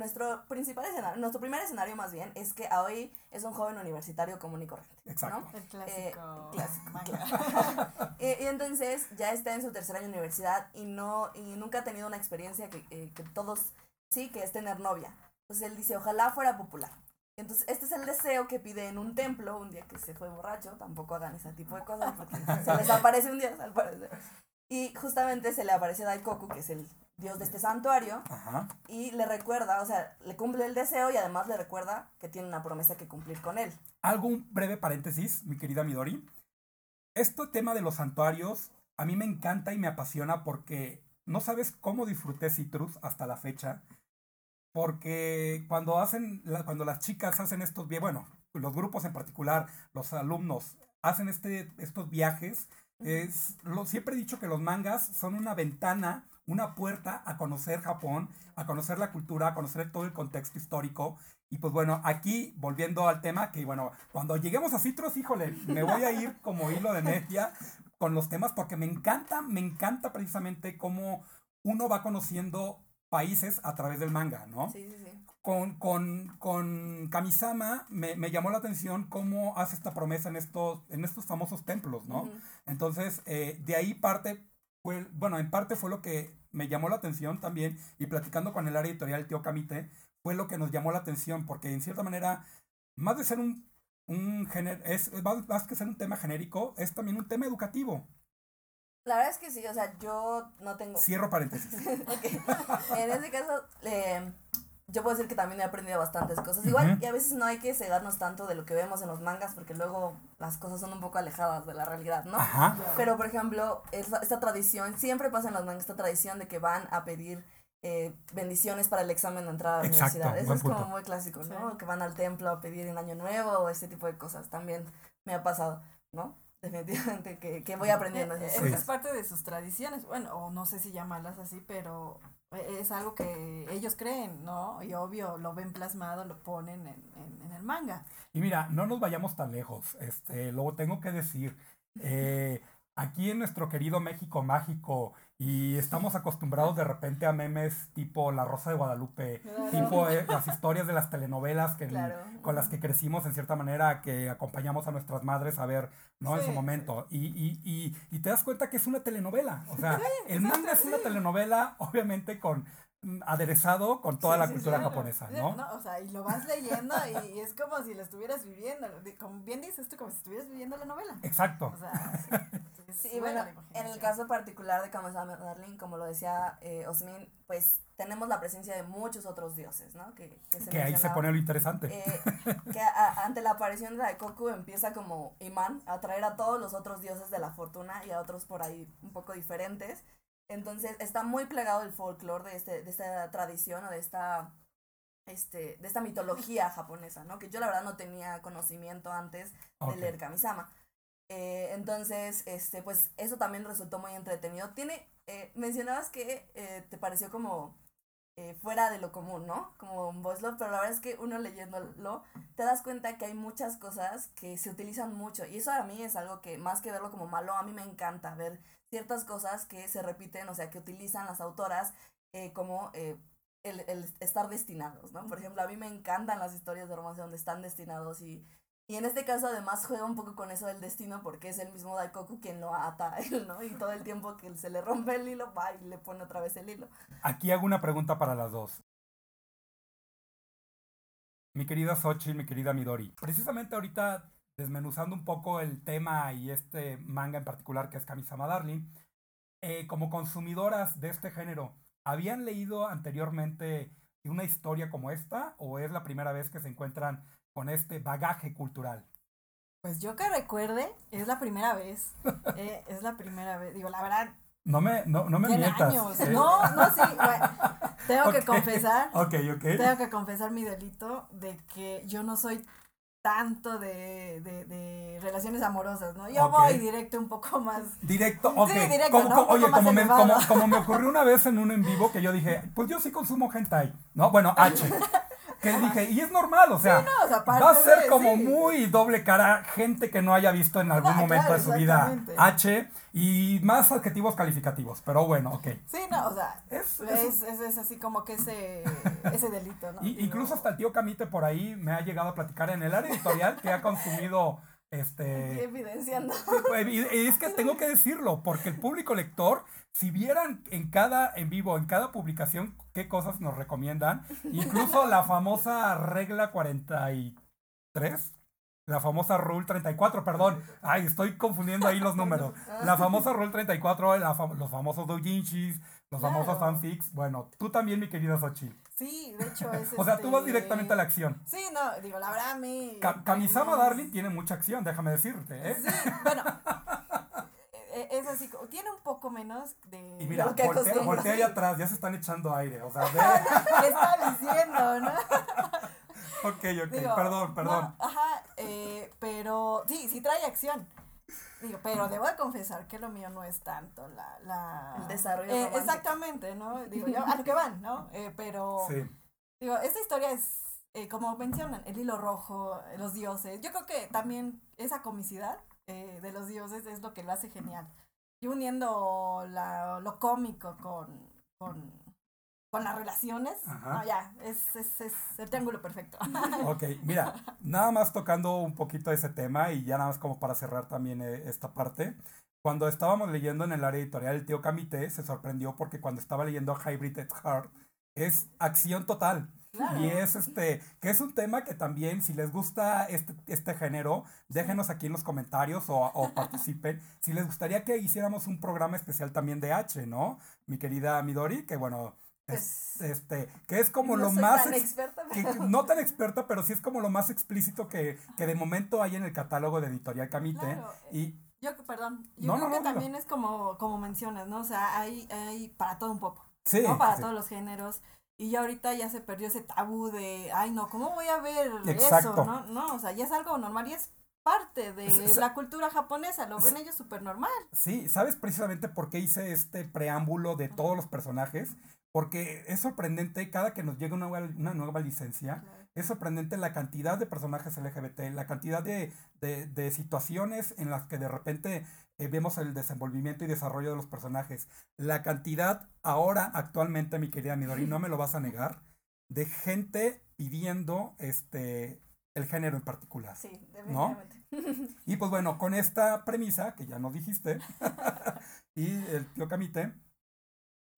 nuestro principal escenario, nuestro primer escenario más bien, es que Aoi es un joven universitario común y corriente. Exacto. El clásico. clásico, y, entonces ya está en su tercer año de universidad y no y nunca ha tenido una experiencia que, eh, que todos, sí, que es tener novia. Entonces él dice, ojalá fuera popular. Entonces, este es el deseo que pide en un templo un día que se fue borracho. Tampoco hagan ese tipo de cosas porque se les aparece un día, al parecer. Y justamente se le aparece Daikoku, que es el dios de este santuario, y le recuerda, o sea, le cumple el deseo y además le recuerda que tiene una promesa que cumplir con él. Algún breve paréntesis, mi querida Midori. Este tema de los santuarios a mí me encanta y me apasiona porque no sabes cómo disfruté Citrus hasta la fecha. Porque cuando hacen, cuando las chicas hacen estos viajes, bueno, los grupos en particular, los alumnos, hacen este, estos viajes, es, lo, siempre he dicho que los mangas son una ventana, una puerta a conocer Japón, a conocer la cultura, a conocer todo el contexto histórico. Y pues bueno, aquí volviendo al tema, que bueno, cuando lleguemos a Citrus, híjole, me voy a ir como hilo de media con los temas porque me encanta, me encanta precisamente cómo uno va conociendo países a través del manga, ¿no? Sí, sí, sí con, con, con Kamisama me, me, llamó la atención cómo hace esta promesa en estos, en estos famosos templos, ¿no? Entonces, eh, de ahí parte, fue, bueno, en parte fue lo que me llamó la atención también, y platicando con el área editorial Tío Kamite, fue lo que nos llamó la atención, porque en cierta manera, más de ser un, un género, es más, que ser un tema genérico, es también un tema educativo. La verdad es que sí, o sea, yo no tengo... Cierro paréntesis. En ese caso, eh, yo puedo decir que también he aprendido bastantes cosas. Igual, y a veces no hay que cegarnos tanto de lo que vemos en los mangas, porque luego las cosas son un poco alejadas de la realidad, ¿no? Pero, por ejemplo, esta, esta, tradición, siempre pasa en los mangas, esta tradición de que van a pedir eh, bendiciones para el examen de entrada a la universidad. Eso es como muy clásico, ¿no? Que van al templo a pedir en año nuevo o este tipo de cosas. También me ha pasado, ¿no? Definitivamente que, que voy aprendiendo. Es, es parte de sus tradiciones, bueno, o no sé si llamarlas así, pero es algo que ellos creen, ¿no? Y obvio, lo ven plasmado, lo ponen en, en, el manga. Y mira, no nos vayamos tan lejos, este, luego tengo que decir, eh, aquí en nuestro querido México mágico y estamos acostumbrados de repente a memes tipo La Rosa de Guadalupe, tipo eh, las historias de las telenovelas que, con las que crecimos en cierta manera, que acompañamos a nuestras madres a ver, ¿no? En su momento. Y, y, y, y, te das cuenta que es una telenovela. O sea, el manga es una telenovela, obviamente con aderezado con toda la cultura japonesa, ¿no? ¿no? O sea, y lo vas leyendo y es como si lo estuvieras viviendo, como bien dices tú, como si estuvieras viviendo la novela. Exacto. O sea, sí, bueno, en el caso particular de Kamisama Darling, como lo decía eh, Osmin, pues tenemos la presencia de muchos otros dioses, ¿no? Que, que, que ahí se pone lo interesante. Eh, que ante la aparición de Daikoku empieza como imán a traer a todos los otros dioses de la fortuna y a otros por ahí un poco diferentes entonces está muy plegado el folclore de, este, de esta tradición o de esta, este, de esta mitología japonesa, ¿no? Que yo la verdad no tenía conocimiento antes de leer Kamisama. Eh, entonces, este, pues eso también resultó muy entretenido. Tiene, eh, mencionabas que eh, te pareció como fuera de lo común, ¿no? Como un voice love, pero la verdad es que uno leyéndolo te das cuenta que hay muchas cosas que se utilizan mucho y eso a mí es algo que más que verlo como malo, a mí me encanta ver ciertas cosas que se repiten, o sea, que utilizan las autoras eh, como eh, el, el, estar destinados, ¿no? Por ejemplo, a mí me encantan las historias de romance donde están destinados y, y en este caso además juega un poco con eso del destino porque es el mismo Daikoku quien lo ata a él, ¿no? Y todo el tiempo que se le rompe el hilo, va y le pone otra vez el hilo. Aquí hago una pregunta para las dos. Mi querida Sochi, mi querida Midori. Precisamente ahorita desmenuzando un poco el tema y este manga en particular que es Kamisama Darling, eh, como consumidoras de este género, ¿habían leído anteriormente una historia como esta o es la primera vez que se encuentran con este bagaje cultural? Pues yo que recuerde, es la primera vez. Eh, es la primera vez. Digo, la verdad. No me, no, no me mientas. ¿eh? No, no, sí. tengo que confesar. Ok, ok. Tengo que confesar mi delito de que yo no soy tanto de, de, de, relaciones amorosas, ¿no? Yo voy directo un poco más. Directo, ok. oye, como me, como, como me ocurrió una vez en un en vivo que yo dije, pues yo sí consumo hentai, ¿no? Bueno, H. que dije, y es normal, o sea, va a ser como muy doble cara gente que no haya visto en algún momento de su vida H y más adjetivos calificativos, pero bueno, ok. Sí, no, o sea, es, es, es, así como que ese, ese delito, ¿no? Y, incluso hasta el tío Camite por ahí me ha llegado a platicar en el área editorial que ha consumido este evidenciando y es que tengo que decirlo porque el público lector si vieran en cada en vivo, en cada publicación, qué cosas nos recomiendan, incluso la famosa regla 43, la famosa Rule 34, perdón, ay, estoy confundiendo ahí los números. La famosa Rule 34, los famosos doujinshis, los famosos fanfics. Bueno, tú también, mi querida Xochitl. Sí, de hecho es O sea, tú vas este, directamente a la acción. Sí, no, digo, la verdad a mí... Kamisama Darling tiene mucha acción, déjame decirte, ¿eh? Sí, bueno, e, es así, tiene un poco menos de... Y mira, voltea, voltea ahí atrás, ya se están echando aire, o sea, ve... ¿Qué está diciendo, no? ok, ok, perdón, perdón. ajá, eh, pero sí, sí trae acción. Digo, pero debo de confesar que lo mío no es tanto la... la El desarrollo eh, Exactamente, ¿no? Digo, yo, a lo que van, ¿no? Eh, pero... Sí. Digo, esta historia es, eh, como mencionan, el hilo rojo, los dioses. Yo creo que también esa comicidad eh, de los dioses es lo que lo hace genial. Y uniendo la, lo cómico con, con, con las relaciones, no, ya, es, es, es, el triángulo perfecto. ok, mira, nada más tocando un poquito ese tema y ya nada más como para cerrar también eh, esta parte. Cuando estábamos leyendo en el área editorial, el tío Camite se sorprendió porque cuando estaba leyendo Hybrid at Heart, es acción total. Y es este, que es un tema que también, si les gusta este, este género, déjenos aquí en los comentarios o, o participen. si les gustaría que hiciéramos un programa especial también de H, ¿no? Mi querida Midori, que bueno, es, este, que es como lo más no tan experta, pero sí es como lo más explícito que, que de momento hay en el catálogo de Editorial Camite. Eh, y yo perdón, yo creo que también es como, como mencionas, ¿no? O sea, hay, hay para todo un poco. Sí. ¿no? Para todos los géneros. Y ya ahorita ya se perdió ese tabú de, ay no, ¿cómo voy a ver eso? ¿no? no, o sea, ya es algo normal y es parte de la cultura japonesa, lo ven ellos súper normal. Sí, ¿sabes precisamente por qué hice este preámbulo de todos los personajes? Porque es sorprendente cada que nos llega una una nueva licencia, es sorprendente la cantidad de personajes LGBT, la cantidad de, de, situaciones en las que de repente eh, vemos el desenvolvimiento y desarrollo de los personajes. La cantidad ahora, actualmente, mi querida Midori, no me lo vas a negar, de gente pidiendo este el género en particular. Sí, definitivamente. Y pues bueno, con esta premisa, que ya nos dijiste, y el tío Camite,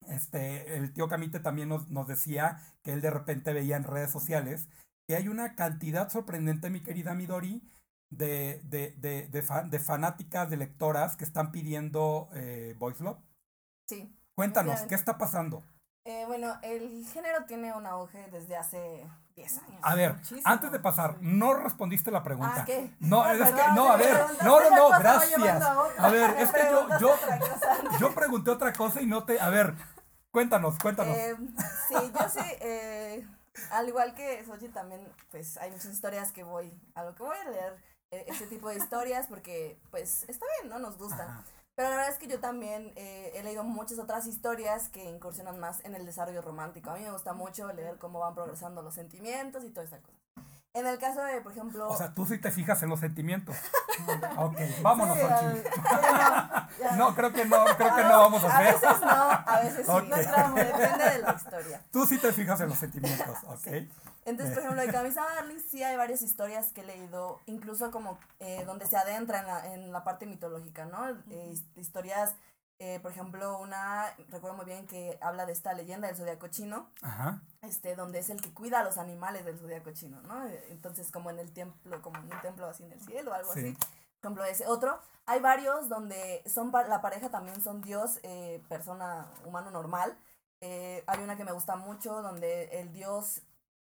este, el tío Camite también nos, nos decía que él de repente veía en redes sociales que hay una cantidad sorprendente, mi querida Midori, de, de, de, de, de fanáticas, de lectoras que están pidiendo eh, Voice Love. Sí. Cuéntanos, ¿qué está pasando? Eh, bueno, el género tiene un auge desde hace 10 años. A ver, antes de pasar, no respondiste la pregunta. ¿Ah, qué? No, es que, no, a ver, no, no, no, gracias. A ver, es que yo, yo, yo pregunté otra cosa y no te, a ver, cuéntanos, cuéntanos. Eh, sí, yo sí, eh, al igual que Sochi también, pues hay muchas historias que voy, a lo que voy a leer, eh, este tipo de historias, porque pues está bien, ¿no? Nos gusta. Pero la verdad es que yo también eh, he leído muchas otras historias que incursionan más en el desarrollo romántico. A mí me gusta mucho leer cómo van progresando los sentimientos y toda esa cosa. En el caso de, por ejemplo... O sea, tú sí te fijas en los sentimientos. ok, vámonos, sí, no, creo que no, creo que no vamos a hacer. A veces no, a veces sí. No, depende de la historia. Tú sí te fijas en los sentimientos, ok. Entonces, por ejemplo, de Camisa Darling sí hay varias historias que he leído, incluso como eh, donde se adentra en la, en la parte mitológica, ¿no? Eh, historias, eh, por ejemplo, una, recuerdo muy bien que habla de esta leyenda del zodiaco chino, Ajá. este, donde es el que cuida a los animales del zodiaco chino, ¿no? Entonces, como en el templo, como en un templo así en el cielo, algo así. Por ejemplo, ese otro. Hay varios donde son la pareja también son Dios, persona humano normal. hay una que me gusta mucho donde el Dios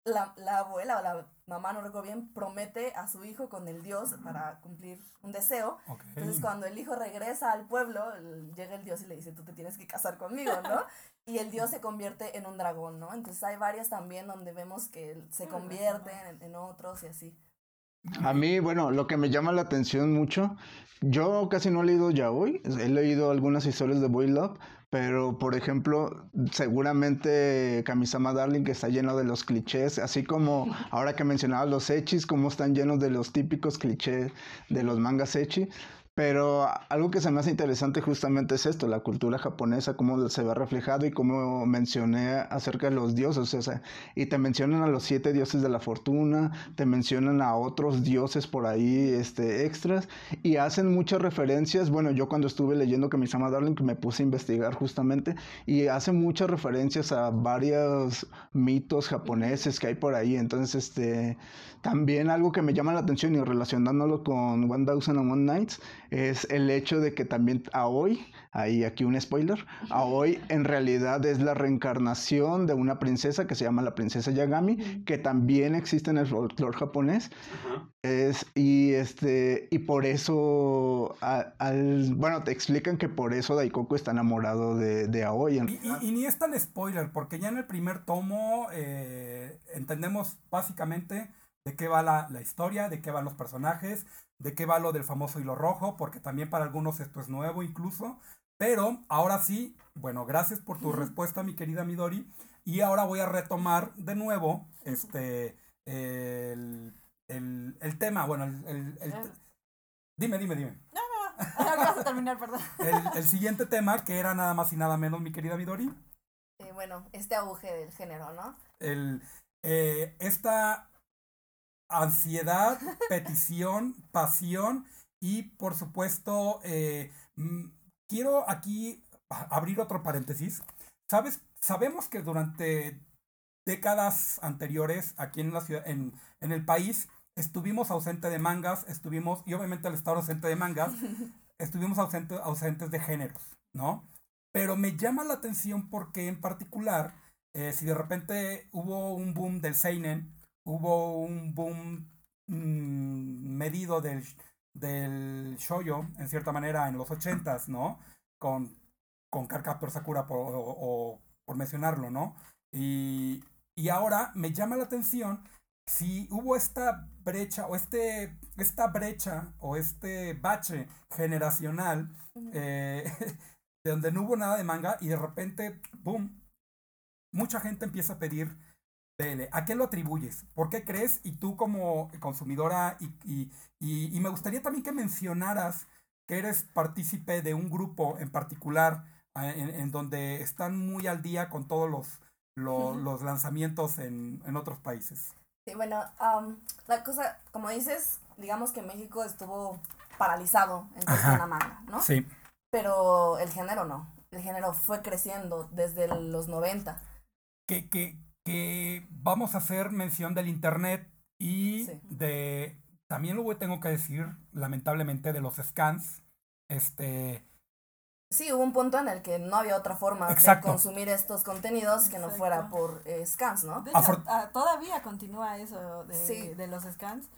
la, la, abuela o la mamá, no recuerdo bien, promete a su hijo con el dios para cumplir un deseo. Entonces cuando el hijo regresa al pueblo, llega el dios y le dice, tú te tienes que casar conmigo, ¿no? y el dios se convierte en un dragón, ¿no? Entonces hay varias también donde vemos que se convierten en, en otros y así. A mí, bueno, lo que me llama la atención mucho, yo casi no he leído ya hoy, he leído algunas historias de Boy Love, pero, por ejemplo, seguramente Kamisama Darling que está lleno de los clichés, así como ahora que mencionabas los echis, como están llenos de los típicos clichés de los mangas echi. Pero algo que se me hace interesante justamente es esto, la cultura japonesa, cómo se ve reflejado y cómo mencioné acerca de los dioses, o sea, y te mencionan a los siete dioses de la fortuna, te mencionan a otros dioses por ahí, este, extras, y hacen muchas referencias, bueno, yo cuando estuve leyendo que Kamisama Darling me puse a investigar justamente, y hace muchas referencias a varios mitos japoneses que hay por ahí, entonces, este, también algo que me llama la atención y relacionándolo con One Thousand and One Nights, es el hecho de que también a hoy, ahí aquí un spoiler, a hoy en realidad es la reencarnación de una princesa que se llama la princesa Yagami, que también existe en el folclore japonés. Es, y este y por eso al, bueno te explican que por eso Daikoku está enamorado de, de Aoi y, ni es tan spoiler porque ya en el primer tomo eh, entendemos básicamente de qué va la, la, historia, de qué van los personajes, de qué va lo del famoso hilo rojo, porque también para algunos esto es nuevo incluso. Pero ahora sí, bueno, gracias por tu respuesta, mi querida Midori. Y ahora voy a retomar de nuevo este, el, el, el tema. Bueno, el, el. Dime, dime, dime. No, no, no. a terminar, perdón. El, siguiente tema, que era nada más y nada menos, mi querida Midori. Eh, bueno, este auge del género, ¿no? El, eh, esta ansiedad, petición, pasión y por supuesto, eh, mm, quiero aquí abrir otro paréntesis. ¿Sabes? Sabemos que durante décadas anteriores aquí en la ciudad, en, en el país, estuvimos ausentes de mangas, estuvimos, y obviamente al estar ausente de mangas, estuvimos ausentes, ausentes de géneros, ¿no? Pero me llama la atención porque en particular, eh, si de repente hubo un boom del Seinen, hubo un boom mm, medido del, del shoyo, en cierta manera, en los ochentas, ¿no? Con, con Sakura, por, o, por mencionarlo, ¿no? Y, y ahora me llama la atención si hubo esta brecha o este, esta brecha o este bache generacional eh, de donde no hubo nada de manga y de repente, ¡boom! Mucha gente empieza a pedir. ¿A qué lo atribuyes? ¿Por qué crees? Y tú como consumidora y, y, y me gustaría también que mencionaras que eres partícipe de un grupo en particular en, donde están muy al día con todos los, los, lanzamientos en, en, otros países. Sí, bueno, la cosa, como dices, digamos que México estuvo paralizado en la manga, ¿no? Sí. Pero el género no. El género fue creciendo desde los 90. Que, que, que vamos a hacer mención del Internet y de también lo tengo que decir, lamentablemente, de los scans. Este. Sí, hubo un punto en el que no había otra forma de consumir estos contenidos que no fuera por eh, scans, ¿no? Ah, todavía continúa eso de, de los scans.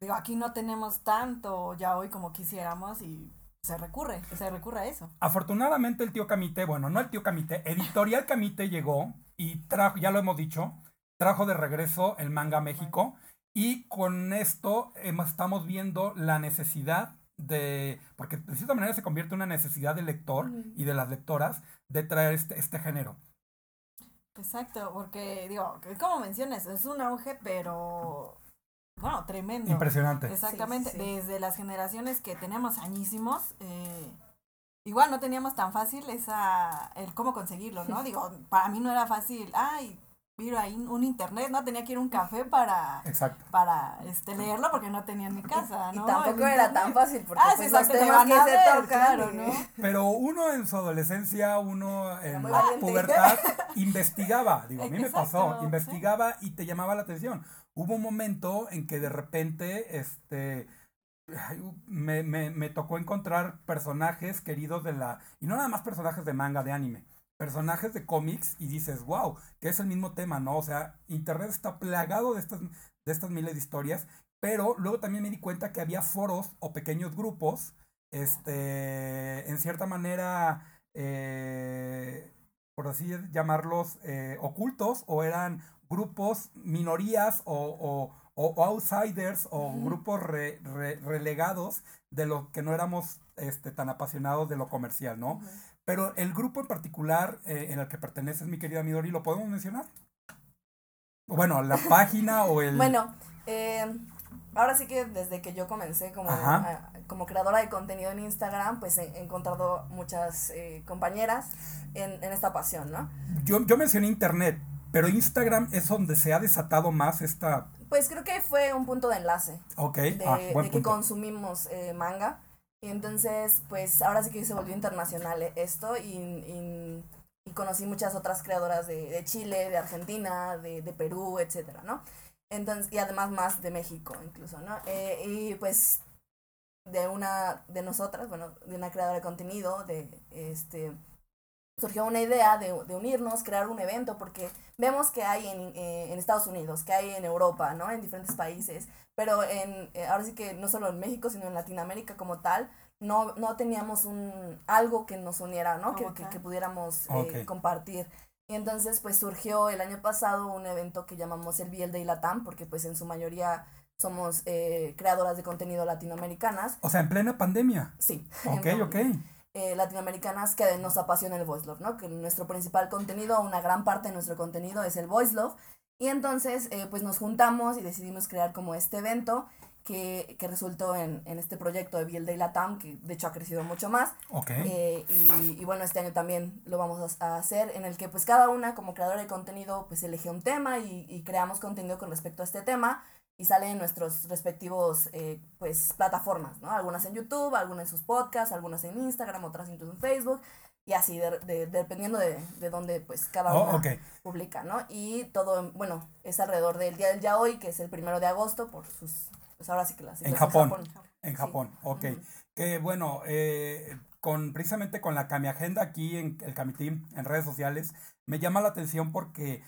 Digo, aquí no tenemos tanto ya hoy como quisiéramos y se recurre, se recurre a eso. Afortunadamente el tío Camite, bueno, no el tío Camite, Editorial Camite llegó y trajo, ya lo hemos dicho, trajo de regreso el manga a México y con esto estamos viendo la necesidad de, porque de cierta manera se convierte en una necesidad del lector y de las lectoras de traer este, este género. Exacto, porque digo, como mencionas, es un auge, pero bueno, tremendo. Impresionante. Exactamente, desde las generaciones que tenemos añísimos, eh, igual no teníamos tan fácil esa, el cómo conseguirlo, ¿no? Digo, para mí no era fácil, ay, ir ahí un internet, ¿no? Tenía que ir a un café para, para este, leerlo porque no tenía en mi casa, ¿no? Y tampoco era tan fácil porque ah, pues, los temas que se claro, ¿no? Pero uno en su adolescencia, uno en la pubertad, investigaba, digo, a mí me pasó, investigaba y te llamaba la atención. Hubo un momento en que de repente, este... Me, me, tocó encontrar personajes queridos de la... Y no nada más personajes de manga, de anime personajes de cómics y dices, wow, que es el mismo tema, ¿no? O sea, Internet está plagado de estas, de estas miles de historias, pero luego también me di cuenta que había foros o pequeños grupos, este, en cierta manera, eh, por así llamarlos, eh, ocultos, o eran grupos, minorías o, outsiders o grupos relegados de lo que no éramos este, tan apasionados de lo comercial, ¿no? Pero el grupo en particular eh, en el que perteneces, mi querida Midori, ¿lo podemos mencionar? Bueno, la página o el... Bueno, eh, ahora sí que desde que yo comencé como, como creadora de contenido en Instagram, pues he encontrado muchas eh, compañeras en, en, esta pasión, ¿no? Yo, yo mencioné Internet, pero Instagram es donde se ha desatado más esta... Pues creo que fue un punto de enlace. Ok. De, ah, de que consumimos manga. Y entonces, pues ahora sí que se volvió internacional eh, esto y, y, conocí muchas otras creadoras de, de Chile, de Argentina, de, de, Perú, etcétera, ¿no? Entonces, y además más de México incluso, ¿no? Eh, y pues de una de nosotras, bueno, de una creadora de contenido, de este surgió una idea de, de, unirnos, crear un evento, porque vemos que hay en, eh, en, Estados Unidos, que hay en Europa, ¿no? En diferentes países, pero en, eh, ahora sí que no solo en México, sino en Latinoamérica como tal, no, no teníamos un, algo que nos uniera, ¿no? Que, que, pudiéramos eh, compartir. Y entonces, pues surgió el año pasado un evento que llamamos el Biel de Latam, porque pues en su mayoría somos creadoras de contenido latinoamericanas. O sea, en plena pandemia. Sí. Ok, ok. Eh, latinoamericanas que nos apasiona el voice love, ¿no? Que nuestro principal contenido, una gran parte de nuestro contenido es el voice love. Y entonces, eh, pues nos juntamos y decidimos crear como este evento que, que resultó en, en, este proyecto de Biel de Latam, que de hecho ha crecido mucho más. Okay. Eh, y, y, bueno, este año también lo vamos a, hacer, en el que pues cada una como creadora de contenido pues elige un tema y, y creamos contenido con respecto a este tema y salen en nuestros respectivos eh, pues plataformas, ¿no? Algunas en YouTube, algunas en sus podcasts, algunas en Instagram, otras incluso en Facebook y así de, dependiendo de, de dónde pues cada oh, uno publica, ¿no? Y todo, bueno, es alrededor del día del ya hoy, que es el primero de agosto por sus, pues ahora sí que las... En Japón. En Japón, ok. Que bueno, eh, con, precisamente con la Kami Agenda aquí en el Kamitim, en redes sociales, me llama la atención porque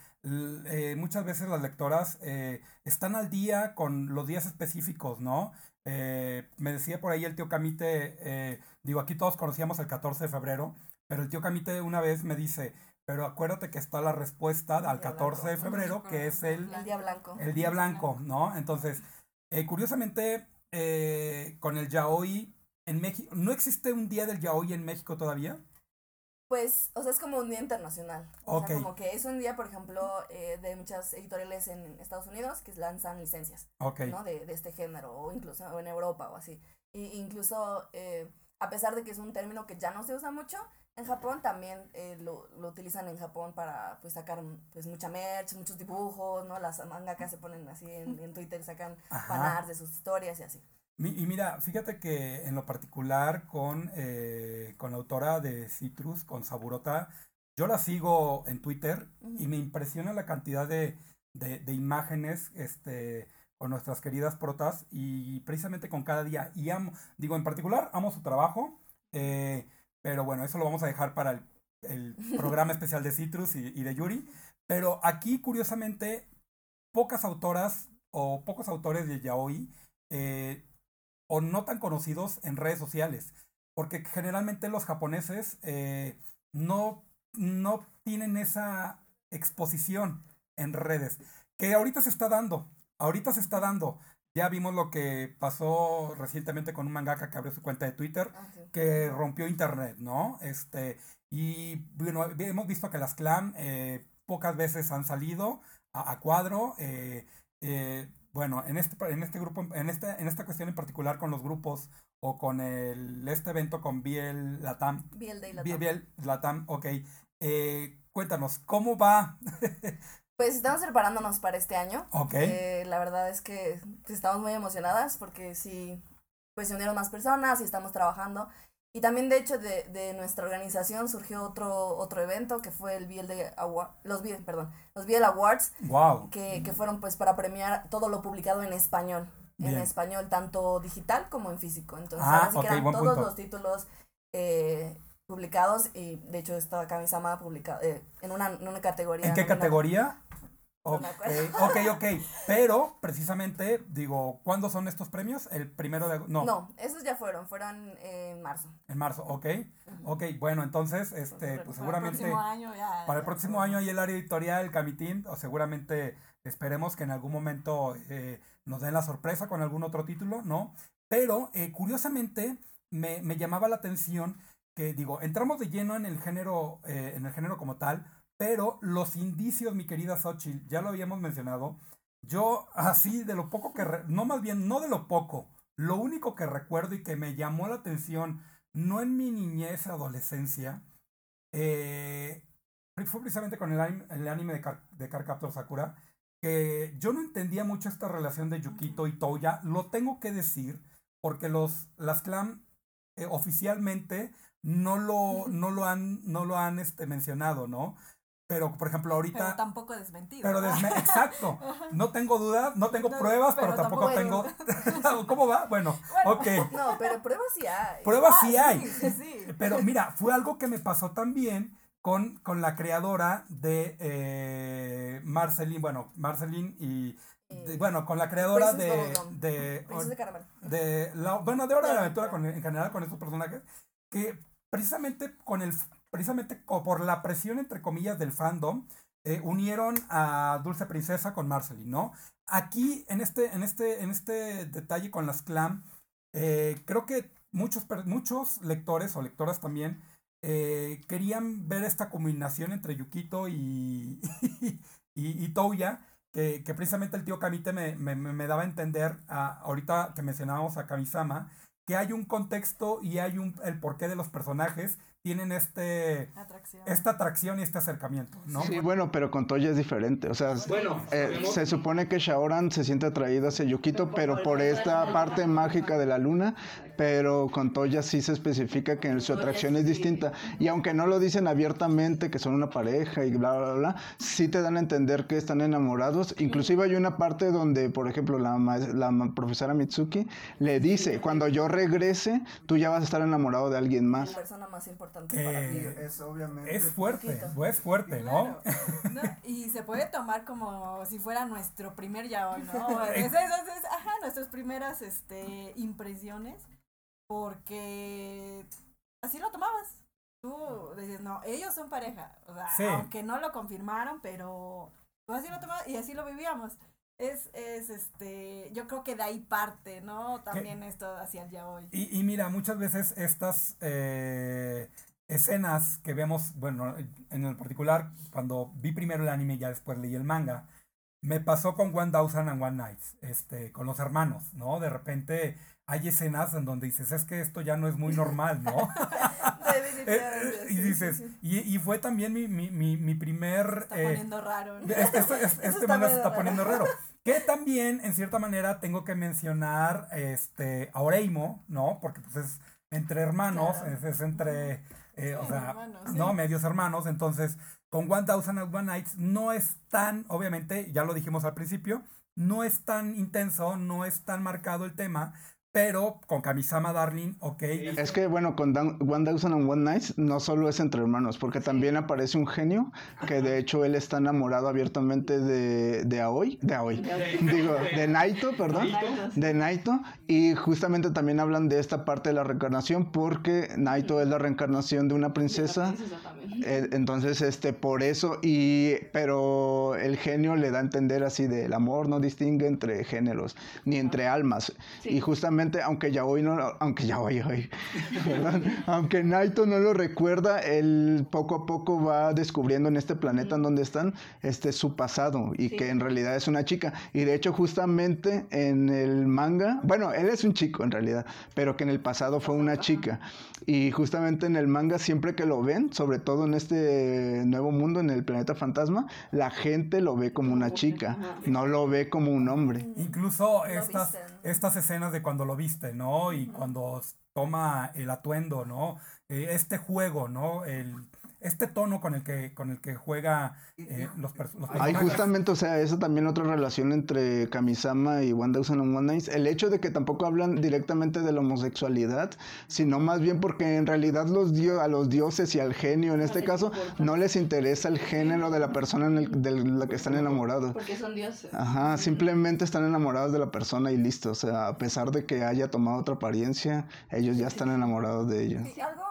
eh, muchas veces las lectoras eh, están al día con los días específicos, ¿no? Eh, me decía por ahí el tío Camite, digo, aquí todos conocíamos el 14 de febrero, pero el tío Camite una vez me dice, pero acuérdate que está la respuesta al 14 de febrero, que es el, el Día Blanco. El Día Blanco, ¿no? Entonces, curiosamente, con el yaoi en México, ¿no existe un Día del Yaoi en México todavía? Pues, o sea, es como un día internacional. O sea, como que es un día, por ejemplo, eh, de muchas editoriales en Estados Unidos que lanzan licencias, ¿no? De, de, este género, o incluso en Europa o así. Y incluso, eh, a pesar de que es un término que ya no se usa mucho, en Japón también eh, lo, lo, utilizan en Japón para pues sacar pues mucha merch, muchos dibujos, ¿no? Las mangakas se ponen así en, en Twitter, sacan fanarts de sus historias y así. Y mira, fíjate que en lo particular con, eh, con la autora de Citrus, con Saburota, yo la sigo en Twitter y me impresiona la cantidad de, de, de, imágenes este, con nuestras queridas protas y precisamente con cada día. Y amo, digo, en particular, amo su trabajo, eh, pero bueno, eso lo vamos a dejar para el, el programa especial de Citrus y, y de Yuri. Pero aquí, curiosamente, pocas autoras o pocos autores de yaoi eh, o no tan conocidos en redes sociales. Porque generalmente los japoneses eh, no, no tienen esa exposición en redes. Que ahorita se está dando. Ahorita se está dando. Ya vimos lo que pasó recientemente con un mangaka que abrió su cuenta de Twitter, ah, que rompió internet, ¿no? Este, y bueno, hemos visto que las clan eh, pocas veces han salido a, cuadro. Eh, eh, bueno, en este, en este grupo, en esta, en esta cuestión en particular con los grupos o con el, este evento con Biel Latam. Biel de Latam. Biel, Latam, ok. Eh, cuéntanos, ¿cómo va? pues estamos preparándonos para este año. Ok. Eh, la verdad es que estamos muy emocionadas porque sí, pues se unieron más personas y estamos trabajando. Y también, de hecho, de, de nuestra organización surgió otro, otro evento que fue el Biel de Award, los Biel, perdón, los Biel Awards. Wow. Que, que fueron pues para premiar todo lo publicado en español. En español, tanto digital como en físico. Entonces, ah, que eran todos los títulos eh, publicados y de hecho esta camisama publicada eh, en, una, en una categoría. ¿En qué categoría? Okay, ok, ok. Pero, precisamente, digo, ¿cuándo son estos premios? El primero de No. No, esos ya fueron, fueron en marzo. En marzo, ok. Ok, bueno, entonces, este, pues seguramente. Para el próximo año ya. Para el próximo año hay el área editorial, el Camitín, o seguramente esperemos que en algún momento eh, nos den la sorpresa con algún otro título, ¿no? Pero, eh, curiosamente, me, me, llamaba la atención que, digo, entramos de lleno en el género, eh, en el género como tal pero los indicios, mi querida Xochitl, ya lo habíamos mencionado. Yo, así de lo poco que, no más bien, no de lo poco, lo único que recuerdo y que me llamó la atención, no en mi niñez, adolescencia, eh, fue precisamente con el anime, de, Car, de Carcaptor Sakura, que yo no entendía mucho esta relación de Yukito y Toya, lo tengo que decir, porque los, las clan eh, oficialmente no lo, no lo han, no lo han este, mencionado, ¿no? Pero, por ejemplo, ahorita... Pero tampoco desmentido. Pero exacto. No tengo dudas, no tengo pruebas, pero, tampoco, tengo... ¿Cómo va? Bueno, ok. No, pero pruebas sí hay. Pruebas sí ah, hay. Sí, Pero mira, fue algo que me pasó también con, con la creadora de eh, Marceline, bueno, Marceline y... bueno, con la creadora de... De, de, la, bueno, de Hora de Aventura con, en general con estos personajes, que precisamente con el precisamente por la presión, entre comillas, del fandom, eh, unieron a Dulce Princesa con Marceline, ¿no? Aquí, en este, en este, en este detalle con las clan, eh, creo que muchos, muchos lectores o lectoras también eh, querían ver esta combinación entre Yukito y, y, y, que, que, precisamente el tío Kamite me, me, me daba a entender, a, ahorita que mencionábamos a Kamisama, que hay un contexto y hay un, el porqué de los personajes tienen este esta atracción y este acercamiento, ¿no? Sí, bueno, pero con Toya es diferente. O sea, eh, se supone que Shaoran se siente atraído hacia Yukito, pero por esta parte mágica de la luna, pero con Toya sí se especifica que su atracción es distinta. Y aunque no lo dicen abiertamente que son una pareja y bla, bla, bla, sí te dan a entender que están enamorados. Inclusive hay una parte donde, por ejemplo, la, la profesora Mitsuki le dice, cuando yo regrese, tú ya vas a estar enamorado de alguien más. La persona más importante es obviamente. Es fuerte, es fuerte, ¿no? Y se puede tomar como si fuera nuestro primer yaoi, ¿no? Es, ajá, nuestras primeras este, impresiones, porque así lo tomabas. tú dices, no, ellos son pareja. O sea, aunque no lo confirmaron, pero pues así lo tomamos y así lo vivíamos. Es, es este, yo creo que de ahí parte, ¿no? También esto hacia el ya hoy. Y, y mira, muchas veces estas eh, escenas que vemos, bueno, en el particular, cuando vi primero el anime y ya después leí el manga, me pasó con One Thousand and One Nights, este, con los hermanos, ¿no? De repente hay escenas en donde dices, es que esto ya no es muy normal, ¿no? Eh, y dices, Y, y, fue también mi, mi, mi, mi primer... Se está poniendo raro. Este, este, este, este manga se está poniendo raro. Que también, en cierta manera, tengo que mencionar este, a Oreimo, ¿no? Porque pues es entre hermanos, es, entre, eh, o sea, ¿no? Medios hermanos. Entonces, con One Thousand and One Nights no es tan, obviamente, ya lo dijimos al principio, no es tan intenso, no es tan marcado el tema, pero con Kamisama Darling, ok. Es que bueno, con One Thousand and One Nights no solo es entre hermanos, porque también aparece un genio que de hecho él está enamorado abiertamente de, de Aoi, de Aoi, digo, de Naito, perdón, de Naito, y justamente también hablan de esta parte de la reencarnación porque Naito es la reencarnación de una princesa, eh, entonces este por eso y pero el genio le da a entender así de el amor no distingue entre géneros ni entre almas y justamente aunque ya hoy no, aunque ya hoy, hoy aunque Naito no lo recuerda, él poco a poco va descubriendo en este planeta en donde están, este su pasado y que en realidad es una chica. Y de hecho justamente en el manga, bueno, él es un chico en realidad, pero que en el pasado fue una chica. Y justamente en el manga siempre que lo ven, sobre todo en este nuevo mundo, en el planeta fantasma, la gente lo ve como una chica, no lo ve como un hombre. Incluso estas, estas escenas de cuando lo viste, ¿no? Y cuando toma el atuendo, ¿no? Eh, este juego, ¿no? El, este tono con el que, con el que juega eh, los, personajes. Hay justamente, o sea, esa también otra relación entre Kamisama y One Thousand and One Nights. El hecho de que tampoco hablan directamente de la homosexualidad, sino más bien porque en realidad los dio a los dioses y al genio, en este caso, no les interesa el género de la persona en el, de la que están enamorados. Porque son dioses. Ajá, simplemente están enamorados de la persona y listo. O sea, a pesar de que haya tomado otra apariencia, ellos ya están enamorados de ella. algo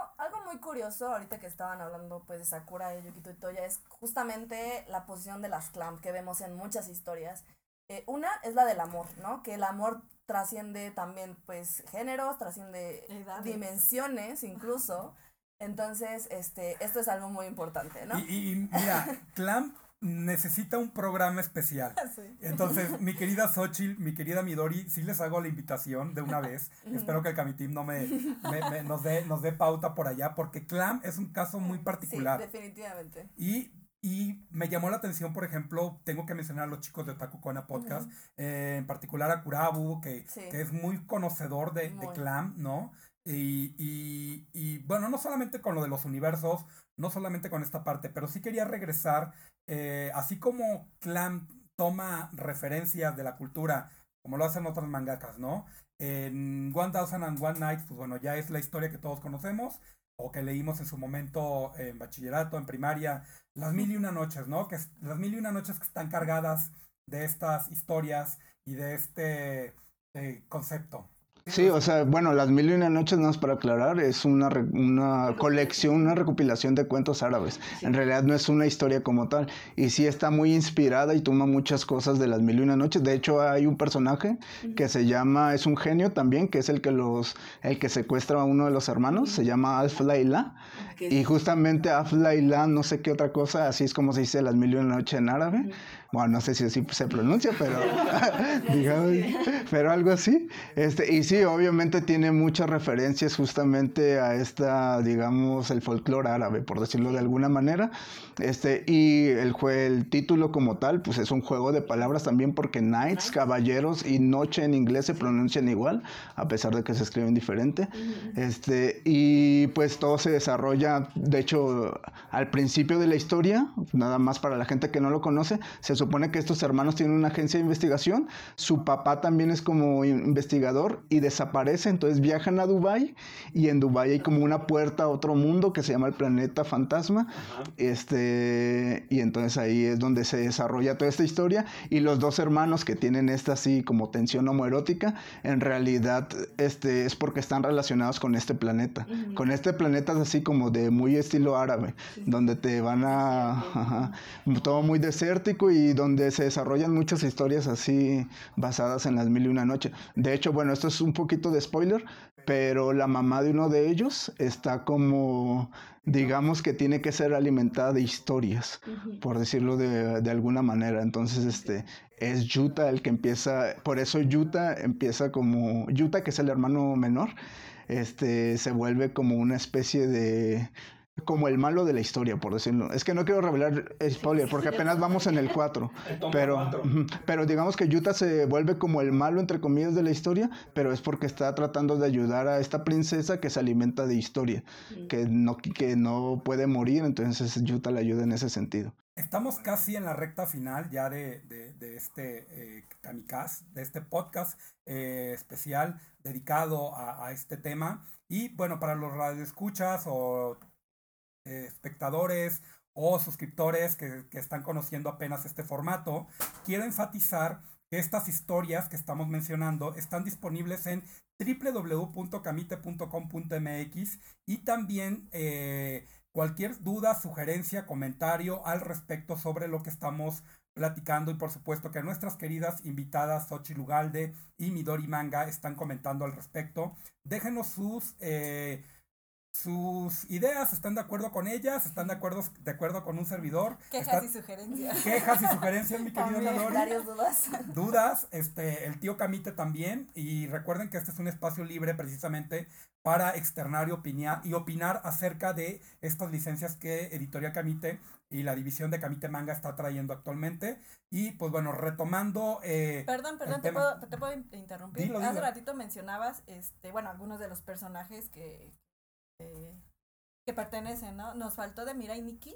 muy curioso ahorita que estaban hablando pues de Sakura, de Yukito y Toya es justamente la posición de las clam que vemos en muchas historias. Eh, una es la del amor, ¿no? Que el amor trasciende también pues géneros, trasciende dimensiones incluso. Entonces, este, esto es algo muy importante, ¿no? Y, y mira, clam necesita un programa especial. Entonces, mi querida Xochitl, mi querida Midori, sí les hago la invitación de una vez. Espero que el Camitim no me, nos, dé, nos dé pauta por allá, porque Clam es un caso muy particular. Sí, definitivamente. Y, y me llamó la atención, por ejemplo, tengo que mencionar a los chicos de Taku Kona Podcast, eh, en particular a Kurabu, que, que es muy conocedor de, de Clam, ¿no? Y, y, y, bueno, no solamente con lo de los universos, no solamente con esta parte, pero sí quería regresar, eh, así como Clam toma referencias de la cultura, como lo hacen otras mangakas, ¿no? En One Thousand and One Nights, pues bueno, ya es la historia que todos conocemos, o que leímos en su momento en bachillerato, en primaria, las mil y una noches, ¿no? Que las mil y una noches que están cargadas de estas historias y de este eh, concepto. Sí, o sea, bueno, Las Mil y Una Noches, no es para aclarar, es una, una colección, una recopilación de cuentos árabes. En realidad no es una historia como tal. Y sí está muy inspirada y toma muchas cosas de Las Mil y Una Noches. De hecho, hay un personaje que se llama, es un genio también, que es el que los, el que secuestra a uno de los hermanos, se llama Alf Laila. Y justamente Alf Laila, no sé qué otra cosa, así es como se dice Las Mil y Una Noches en árabe. Bueno, no sé si así se pronuncia, pero digamos, pero algo así. Este, y sí, obviamente tiene muchas referencias justamente a esta, digamos, el folclore árabe, por decirlo de alguna manera. Este, y el, el título como tal, pues es un juego de palabras también porque knights, caballeros y noche en inglés se pronuncian igual, a pesar de que se escriben diferente. Este, y pues todo se desarrolla, de hecho, al principio de la historia, nada más para la gente que no lo conoce, se supone que estos hermanos tienen una agencia de investigación, su papá también es como investigador y de desaparece, entonces viajan a Dubai y en Dubai hay como una puerta a otro mundo que se llama el planeta fantasma. Este, y entonces ahí es donde se desarrolla toda esta historia y los dos hermanos que tienen esta así como tensión homoerótica, en realidad este es porque están relacionados con este planeta. Con este planeta es así como de muy estilo árabe, donde te van a todo muy desértico y donde se desarrollan muchas historias así basadas en las mil y una noche. De hecho, bueno, esto es un poquito de spoiler, pero la mamá de uno de ellos está como, digamos que tiene que ser alimentada de historias, por decirlo de, de, alguna manera. Entonces, este, es Yuta el que empieza, por eso Yuta empieza como, Yuta que es el hermano menor, este, se vuelve como una especie de como el malo de la historia, por decirlo. Es que no quiero revelar spoiler porque apenas vamos en el 4. Pero, pero digamos que Yuta se vuelve como el malo, entre comillas, de la historia, pero es porque está tratando de ayudar a esta princesa que se alimenta de historia, que, no, que no puede morir, entonces Yuta le ayuda en ese sentido. Estamos casi en la recta final ya de, este eh, Kamikaze, de este podcast eh, especial dedicado a, a, este tema. Y bueno, para los radioescuchas o eh, espectadores o suscriptores que, están conociendo apenas este formato, quiero enfatizar que estas historias que estamos mencionando están disponibles en www.camite.com.mx y también eh, cualquier duda, sugerencia, comentario al respecto sobre lo que estamos platicando y por supuesto que nuestras queridas invitadas Xochitl Lugalde y Midori Manga están comentando al respecto. Déjenos sus... Eh, sus ideas, están de acuerdo con ellas, están de acuerdo, de acuerdo con un servidor. Quejas y sugerencias. Quejas y sugerencias, mi querido Nadori. dudas. Dudas, este, el tío Camite también. Y recuerden que este es un espacio libre precisamente para externar y opinar, y opinar acerca de estas licencias que Editorial Camite y la división de Camite Manga está trayendo actualmente. Y pues bueno, retomando... Eh, perdón, perdón, te puedo, te puedo, interrumpir. Hace ratito mencionabas, este, bueno, algunos de los personajes que que pertenecen, ¿no? Nos faltó de Mirai Nikki,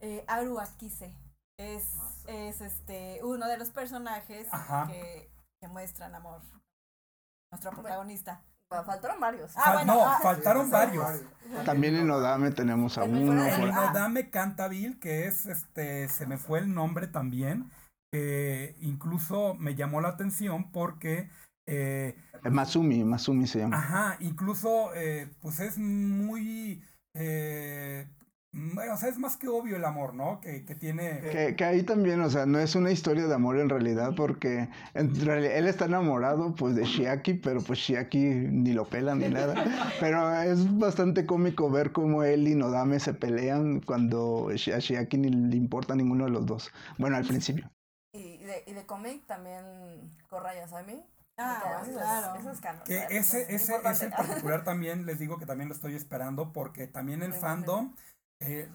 eh, Aru Akise. Es, ah, es este uno de los personajes que, que, muestran amor. Nuestro protagonista. faltaron varios. Ah, no, ah, faltaron varios. También en Odame tenemos a uno. En Odame Cantabil, que es este, se me fue el nombre también, que incluso me llamó la atención porque eh, Masumi, Masumi se llama. Ajá, incluso eh, pues es muy... Eh, o sea, es más que obvio el amor, ¿no? Que, que tiene... Que, que, ahí también, o sea, no es una historia de amor en realidad, porque en realidad él está enamorado pues de Shiaki, pero pues Shiaki ni lo pela ni nada. Pero es bastante cómico ver cómo él y Nodame se pelean cuando a Shiaki ni le importa ninguno de los dos. Bueno, al principio. Y de, y de cómic también Korra Yasami Ah, claro. que ese, ese, ese en particular también les digo que también lo estoy esperando porque también el fandom, eh,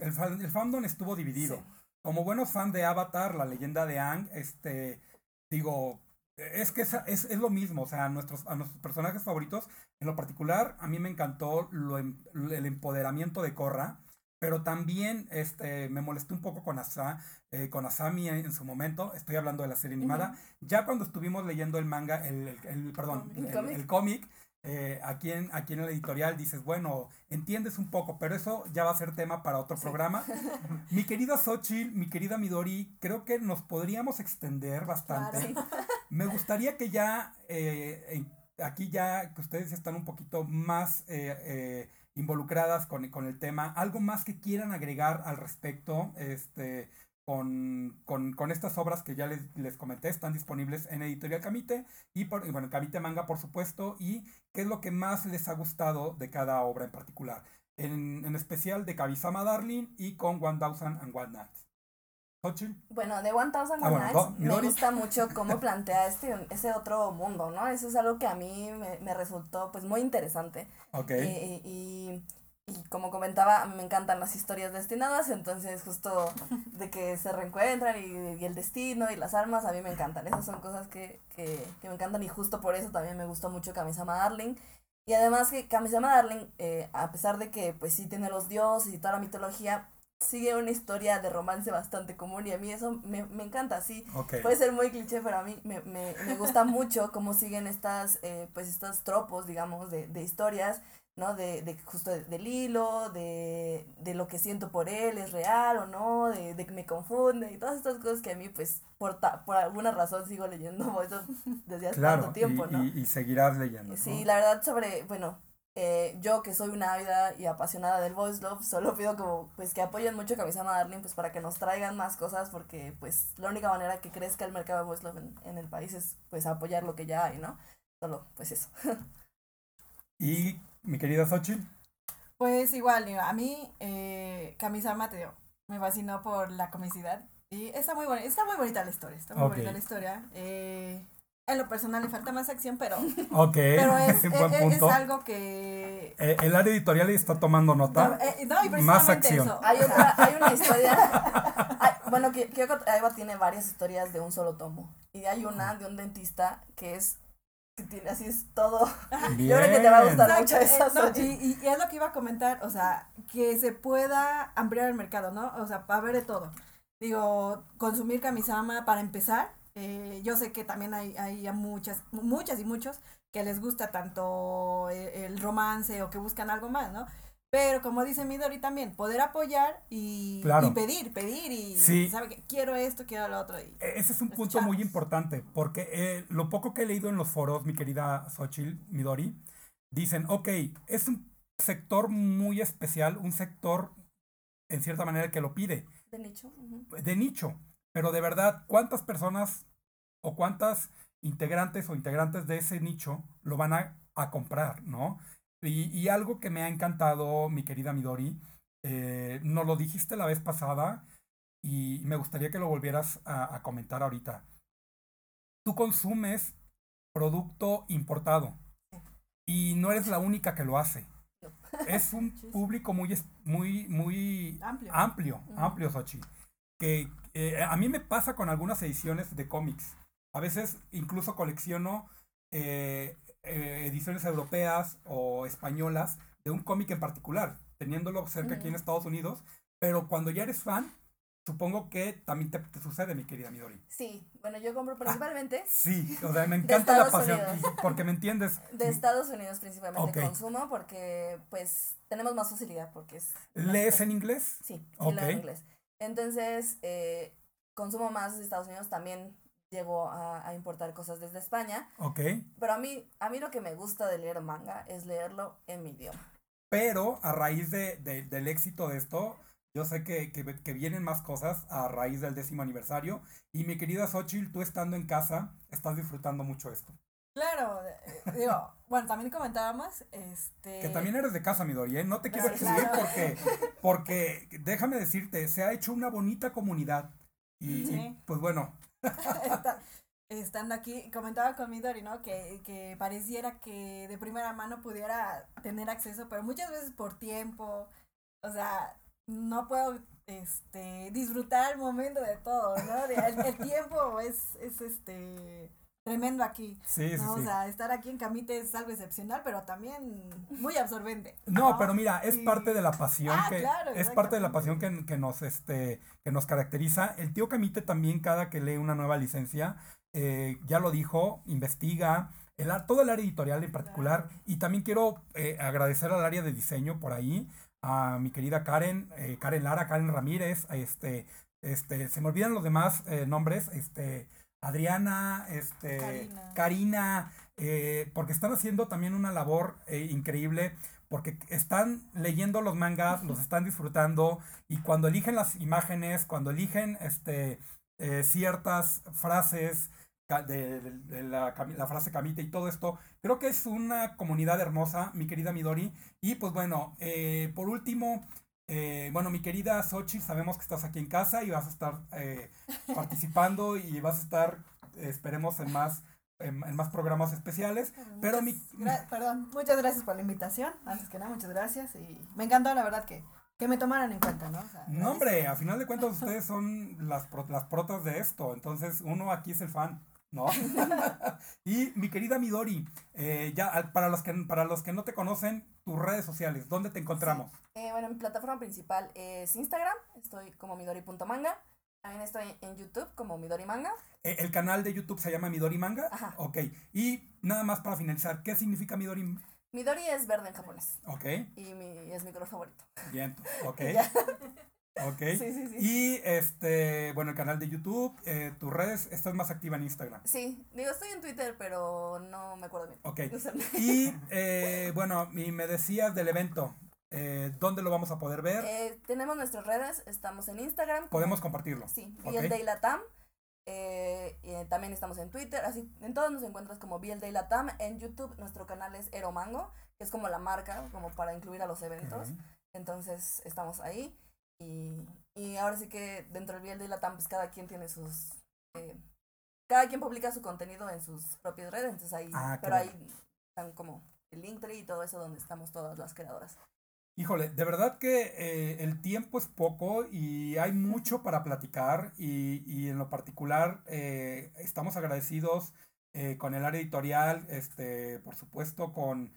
el, fandom estuvo dividido. Como buenos fan de Avatar, la leyenda de Ang, este, digo, es que es, es, es, lo mismo, o sea, nuestros, a nuestros personajes favoritos, en lo particular, a mí me encantó lo, em, el empoderamiento de Korra pero también este, me molesté un poco con, Asa, eh, con Asami en, su momento, estoy hablando de la serie animada, ya cuando estuvimos leyendo el manga, el, el, perdón, el, cómic, eh, aquí, en, aquí en el editorial dices, bueno, entiendes un poco, pero eso ya va a ser tema para otro programa. mi querida Xochitl, mi querida Midori, creo que nos podríamos extender bastante. Me gustaría que ya, eh, aquí ya, que ustedes están un poquito más involucradas con, con, el tema. ¿Algo más que quieran agregar al respecto? Este, con, con, con estas obras que ya les, les, comenté, están disponibles en Editorial Camite y, por, bueno, Camite Manga, por supuesto. ¿Y qué es lo que más les ha gustado de cada obra en particular? En, en especial de Kabisama Darling y con One Thousand and One Nights. Bueno, de One Thousand ah, Nights me gusta mucho cómo plantea este, ese otro mundo, ¿no? Eso es algo que a mí me, me resultó pues muy interesante. Ok. Y, y, y, como comentaba, me encantan las historias destinadas, entonces justo de que se reencuentran y, y el destino y las armas, a mí me encantan. Esas son cosas que, que, que me encantan y justo por eso también me gustó mucho Kamisama Darling. Y además que Kamisama Darling, eh, a pesar de que pues sí tiene los dioses y toda la mitología, sigue una historia de romance bastante común y a mí eso me, me encanta, sí. Puede ser muy cliché, pero a mí me, me, me gusta mucho cómo siguen estas, eh, pues estos tropos, digamos, de, de historias, ¿no? De, de justo del hilo, de, de lo que siento por él, es real o no, de, de que me confunde y todas estas cosas que a mí, pues, por, por alguna razón sigo leyendo eso desde hace tanto tiempo, ¿no? Y, y, seguirás leyendo. Sí, la verdad sobre, bueno, eh, yo que soy una ávida y apasionada del voice love, solo pido como pues que apoyen mucho a Kamisama Darling pues para que nos traigan más cosas porque pues la única manera que crezca el mercado de voice love en, en el país es pues apoyar lo que ya hay, ¿no? Solo pues eso. ¿Y mi querida Xochitl? Pues igual, a mí eh, Kamisama te digo, me fascinó por la comicidad y está muy, bonita, está muy bonita la historia, está muy bonita la historia. Eh, en lo personal le falta más acción, pero, pero es, es, algo que... Eh, el área editorial está tomando nota. Eh, no, y más acción. Eso. Hay, otra, hay una historia, bueno, que, que Eva tiene varias historias de un solo tomo. Y hay una de un dentista que es que tiene así es todo. Yo creo que te va a gustar mucho esa no, y, y, es lo que iba a comentar, o sea, que se pueda ampliar el mercado, ¿no? O sea, para ver de todo. Digo, consumir Kamisama para empezar, eh, yo sé que también hay, hay muchas, muchas y muchos que les gusta tanto e, el, romance o que buscan algo más, ¿no? Pero como dice Midori también, poder apoyar y, y pedir, pedir y sí. sabe que quiero esto, quiero lo otro. Y e, Ese es un punto muy importante, porque eh, lo poco que he leído en los foros, mi querida Xochitl Midori, dicen, ok, es un sector muy especial, un sector en cierta manera que lo pide. De nicho. De nicho. Pero de verdad, ¿cuántas personas o cuántas integrantes o integrantes de ese nicho lo van a, comprar, ¿no? Y, y, algo que me ha encantado, mi querida Midori, eh, nos lo dijiste la vez pasada y me gustaría que lo volvieras a, a comentar ahorita. Tú consumes producto importado y no eres la única que lo hace. Es un público muy, muy, muy amplio, amplio, amplio Sochi que eh, a mí me pasa con algunas ediciones de cómics. A veces incluso colecciono eh, eh, ediciones europeas o españolas de un cómic en particular, teniéndolo cerca aquí en Estados Unidos, pero cuando ya eres fan, supongo que también te, sucede, mi querida Midori. Sí, bueno, yo compro principalmente. Ah, sí, o sea, me encanta la pasión, porque me entiendes. De Estados Unidos principalmente consumo, porque pues tenemos más facilidad, porque es... ¿Lees en inglés? Sí, sí leo en inglés. Entonces, eh, consumo más de Estados Unidos, también llego a, a, importar cosas desde España. Ok. Pero a mí, a mí lo que me gusta de leer manga es leerlo en mi idioma. Pero a raíz de, de del éxito de esto, yo sé que, que, que, vienen más cosas a raíz del décimo aniversario. Y mi querida Xochitl, tú estando en casa, estás disfrutando mucho esto. Claro, eh, digo, bueno, también comentábamos, este... Que también eres de casa, Midori, ¿eh? No te quiero excluir porque, porque, déjame decirte, se ha hecho una bonita comunidad. Y, pues bueno. estando aquí, comentaba con Midori, ¿no? Que, que pareciera que de primera mano pudiera tener acceso, pero muchas veces por tiempo, o sea, no puedo este disfrutar el momento de todo, ¿no? El, el tiempo es, es este tremendo aquí. Sí, sí, O sea, estar aquí en Camite es algo excepcional, pero también muy absorbente. No, pero mira, es parte de la pasión ah, que es parte de la pasión que, que, nos este que nos caracteriza. El tío Camite también cada que lee una nueva licencia, eh, ya lo dijo, investiga el, todo el área editorial en particular y también quiero eh, agradecer al área de diseño por ahí a mi querida Karen, eh, Karen Lara, Karen Ramírez, este este se me olvidan los demás nombres, este Adriana, este, Karina, eh, porque están haciendo también una labor eh, increíble, porque están leyendo los mangas, los están disfrutando y cuando eligen las imágenes, cuando eligen este, eh, ciertas frases de, la, la, frase Kamite y todo esto, creo que es una comunidad hermosa, mi querida Midori. Y pues bueno, por último, eh, bueno, mi querida Sochi, sabemos que estás aquí en casa y vas a estar eh, participando y vas a estar, esperemos, en más, en, más programas especiales. pero mi... Perdón, muchas gracias por la invitación. Antes que nada, muchas gracias. Y me encantó, la verdad, que, que me tomaran en cuenta, ¿no? no, hombre, a final de cuentas ustedes son las, las protas de esto. Entonces, uno aquí es el fan. ¿No? y mi querida Midori, eh, ya para los, que, para los que no te conocen, tus redes sociales, ¿dónde te encontramos? Eh, bueno, mi plataforma principal es Instagram, estoy como midori.manga. También estoy en YouTube como Midori Manga. Eh, ¿El canal de YouTube se llama Midori Manga? Ajá. Ok. Y nada más para finalizar, ¿qué significa Midori? Midori es verde en japonés. Ok. Y mi, es mi color favorito. Bien, ok. Ok. Sí, sí, sí. Y este, bueno, el canal de YouTube, eh, tus redes, estás más activa en Instagram. Sí, digo, estoy en Twitter, pero no me acuerdo bien. Ok. y eh, bueno, y me decías del evento. Eh, ¿Dónde lo vamos a poder ver? Eh, tenemos nuestras redes, estamos en Instagram. Podemos compartirlo. Sí, okay. Latam. Eh, también estamos en Twitter, así en todos nos encuentras como BLD Latam. En YouTube nuestro canal es Eromango, que es como la marca, como para incluir a los eventos. Entonces estamos ahí. Y, y ahora sí que dentro del BLD Latam, pues cada quien tiene sus... Eh, cada quien publica su contenido en sus propias redes, entonces ahí, ah, pero ahí están como el Linktree y todo eso donde estamos todas las creadoras. Híjole, de verdad que eh, el tiempo es poco y hay mucho para platicar y, y en lo particular eh, estamos agradecidos eh, con el área editorial, este, por supuesto con,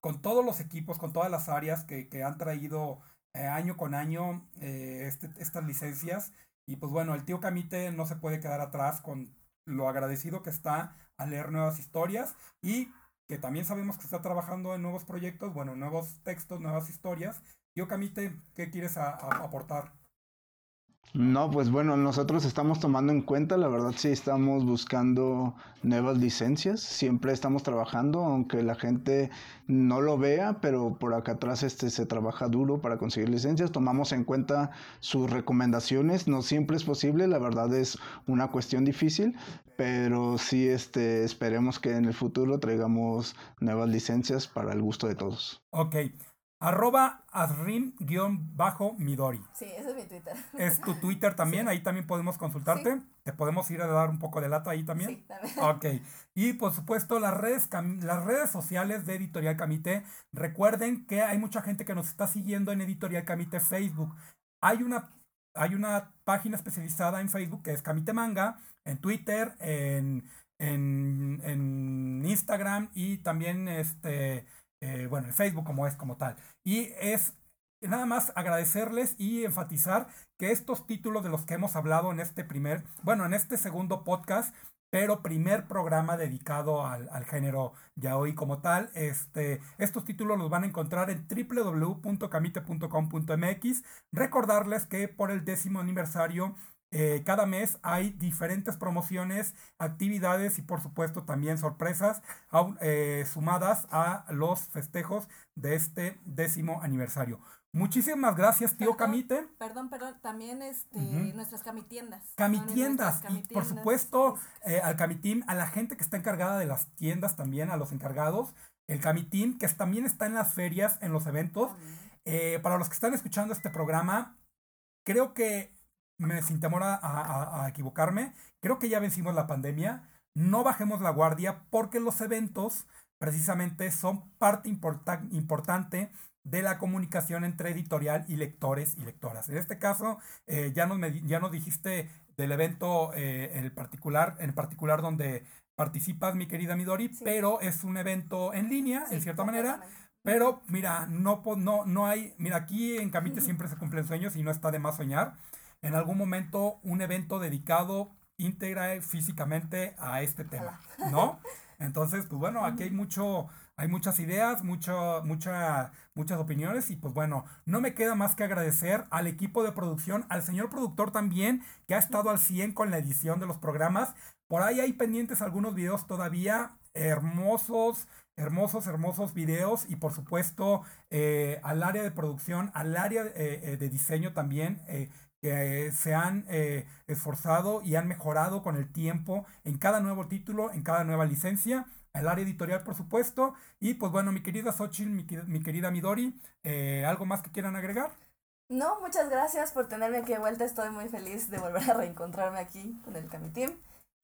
con todos los equipos, con todas las áreas que, que han traído año con año este, estas licencias. Y pues bueno, el tío Camite no se puede quedar atrás con lo agradecido que está a leer nuevas historias y que también sabemos que está trabajando en nuevos proyectos, bueno, nuevos textos, nuevas historias. Yo, Camite, ¿qué quieres aportar? No, pues bueno, nosotros estamos tomando en cuenta, la verdad sí estamos buscando nuevas licencias, siempre estamos trabajando, aunque la gente no lo vea, pero por acá atrás este se trabaja duro para conseguir licencias, tomamos en cuenta sus recomendaciones, no siempre es posible, la verdad es una cuestión difícil, pero sí este esperemos que en el futuro traigamos nuevas licencias para el gusto de todos. Ok. Arroba Asrim-Midori. Sí, ese es mi Twitter. Es tu Twitter también, ahí también podemos consultarte. Te podemos ir a dar un poco de lata ahí también. Sí, también. Ok. Y por supuesto, las redes, las redes sociales de Editorial Camite. Recuerden que hay mucha gente que nos está siguiendo en Editorial Camite Facebook. Hay una, hay una página especializada en Facebook que es Camite Manga, en Twitter, en, en, en Instagram y también este eh, bueno, en Facebook como es como tal. Y es nada más agradecerles y enfatizar que estos títulos de los que hemos hablado en este primer, bueno, en este segundo podcast, pero primer programa dedicado al, al género yaoi como tal. Este, estos títulos los van a encontrar en www.camite.com.mx. Recordarles que por el décimo aniversario eh, cada mes hay diferentes promociones, actividades y por supuesto también sorpresas eh, sumadas a los festejos de este décimo aniversario. Muchísimas gracias, tío Camite. Perdón, perdón, también este, nuestras camitiendas. Camitiendas, y por supuesto eh, al Camitim, a la gente que está encargada de las tiendas también, a los encargados, el Camitim, que también está en las ferias, en los eventos. para los que están escuchando este programa, creo que me, sin temor a, equivocarme, creo que ya vencimos la pandemia. No bajemos la guardia porque los eventos precisamente son parte importante de la comunicación entre editorial y lectores y lectoras. En este caso, eh, ya, nos ya nos dijiste del evento eh, en, el particular, en particular donde participas, mi querida Midori, pero es un evento en línea, en cierta manera. Pero mira, no, no, no hay, mira, aquí en Camite siempre se cumplen sueños y no está de más soñar en algún momento un evento dedicado íntegra físicamente a este tema, ¿no? Entonces, pues bueno, aquí hay mucho, hay muchas ideas, mucho, mucha, muchas opiniones y pues bueno, no me queda más que agradecer al equipo de producción, al señor productor también, que ha estado al 100 con la edición de los programas. Por ahí hay pendientes algunos videos todavía hermosos, hermosos, hermosos videos y por supuesto eh, al área de producción, al área eh, eh, de diseño también, que se han eh, esforzado y han mejorado con el tiempo en cada nuevo título, en cada nueva licencia, el área editorial por supuesto, y pues bueno, mi querida Xochitl, mi, querida Midori, eh, ¿algo más que quieran agregar? No, muchas gracias por tenerme aquí de vuelta, estoy muy feliz de volver a reencontrarme aquí con el Camitim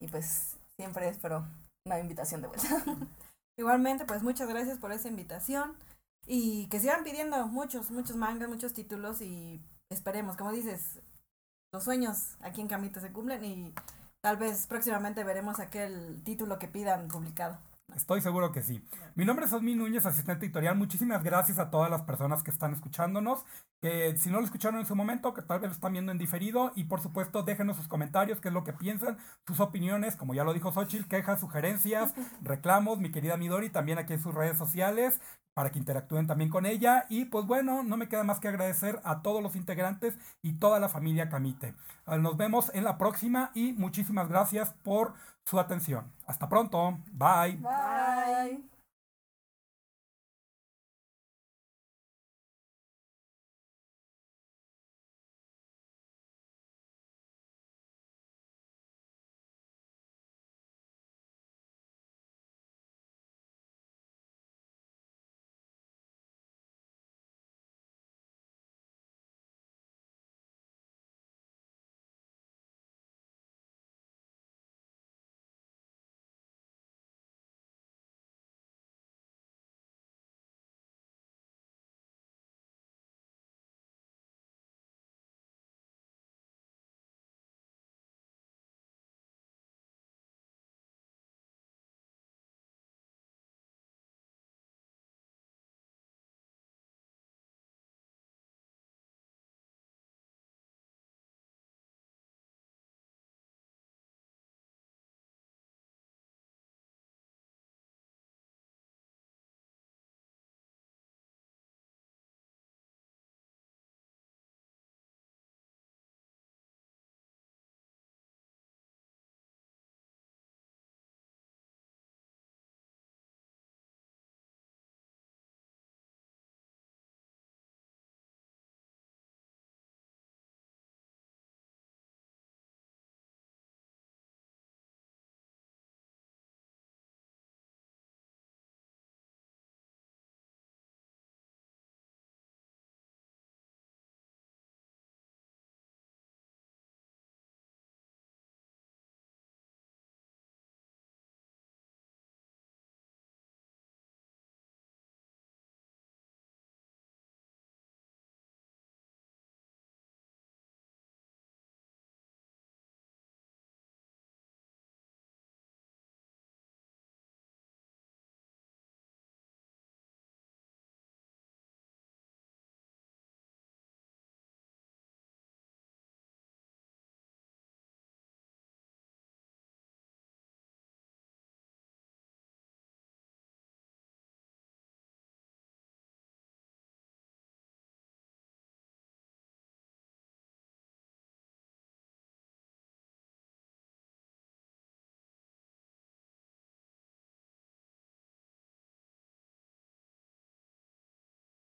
y pues siempre espero una invitación de vuelta. Igualmente, pues muchas gracias por esa invitación y que sigan pidiendo muchos, muchos mangas, muchos títulos y esperemos, como dices, los sueños aquí en Camita se cumplen y tal vez próximamente veremos aquel título que pidan publicado. Estoy seguro que sí. Mi nombre es Osmi Núñez, asistente editorial. Muchísimas gracias a todas las personas que están escuchándonos. Que si no lo escucharon en su momento, que tal vez lo están viendo en diferido. Y por supuesto, déjenos sus comentarios, qué es lo que piensan, sus opiniones, como ya lo dijo Xochitl, quejas, sugerencias, reclamos, mi querida Midori, también aquí en sus redes sociales para que interactúen también con ella. Y pues bueno, no me queda más que agradecer a todos los integrantes y toda la familia Camite. Nos vemos en la próxima y muchísimas gracias por su atención. Hasta pronto. Bye. Bye.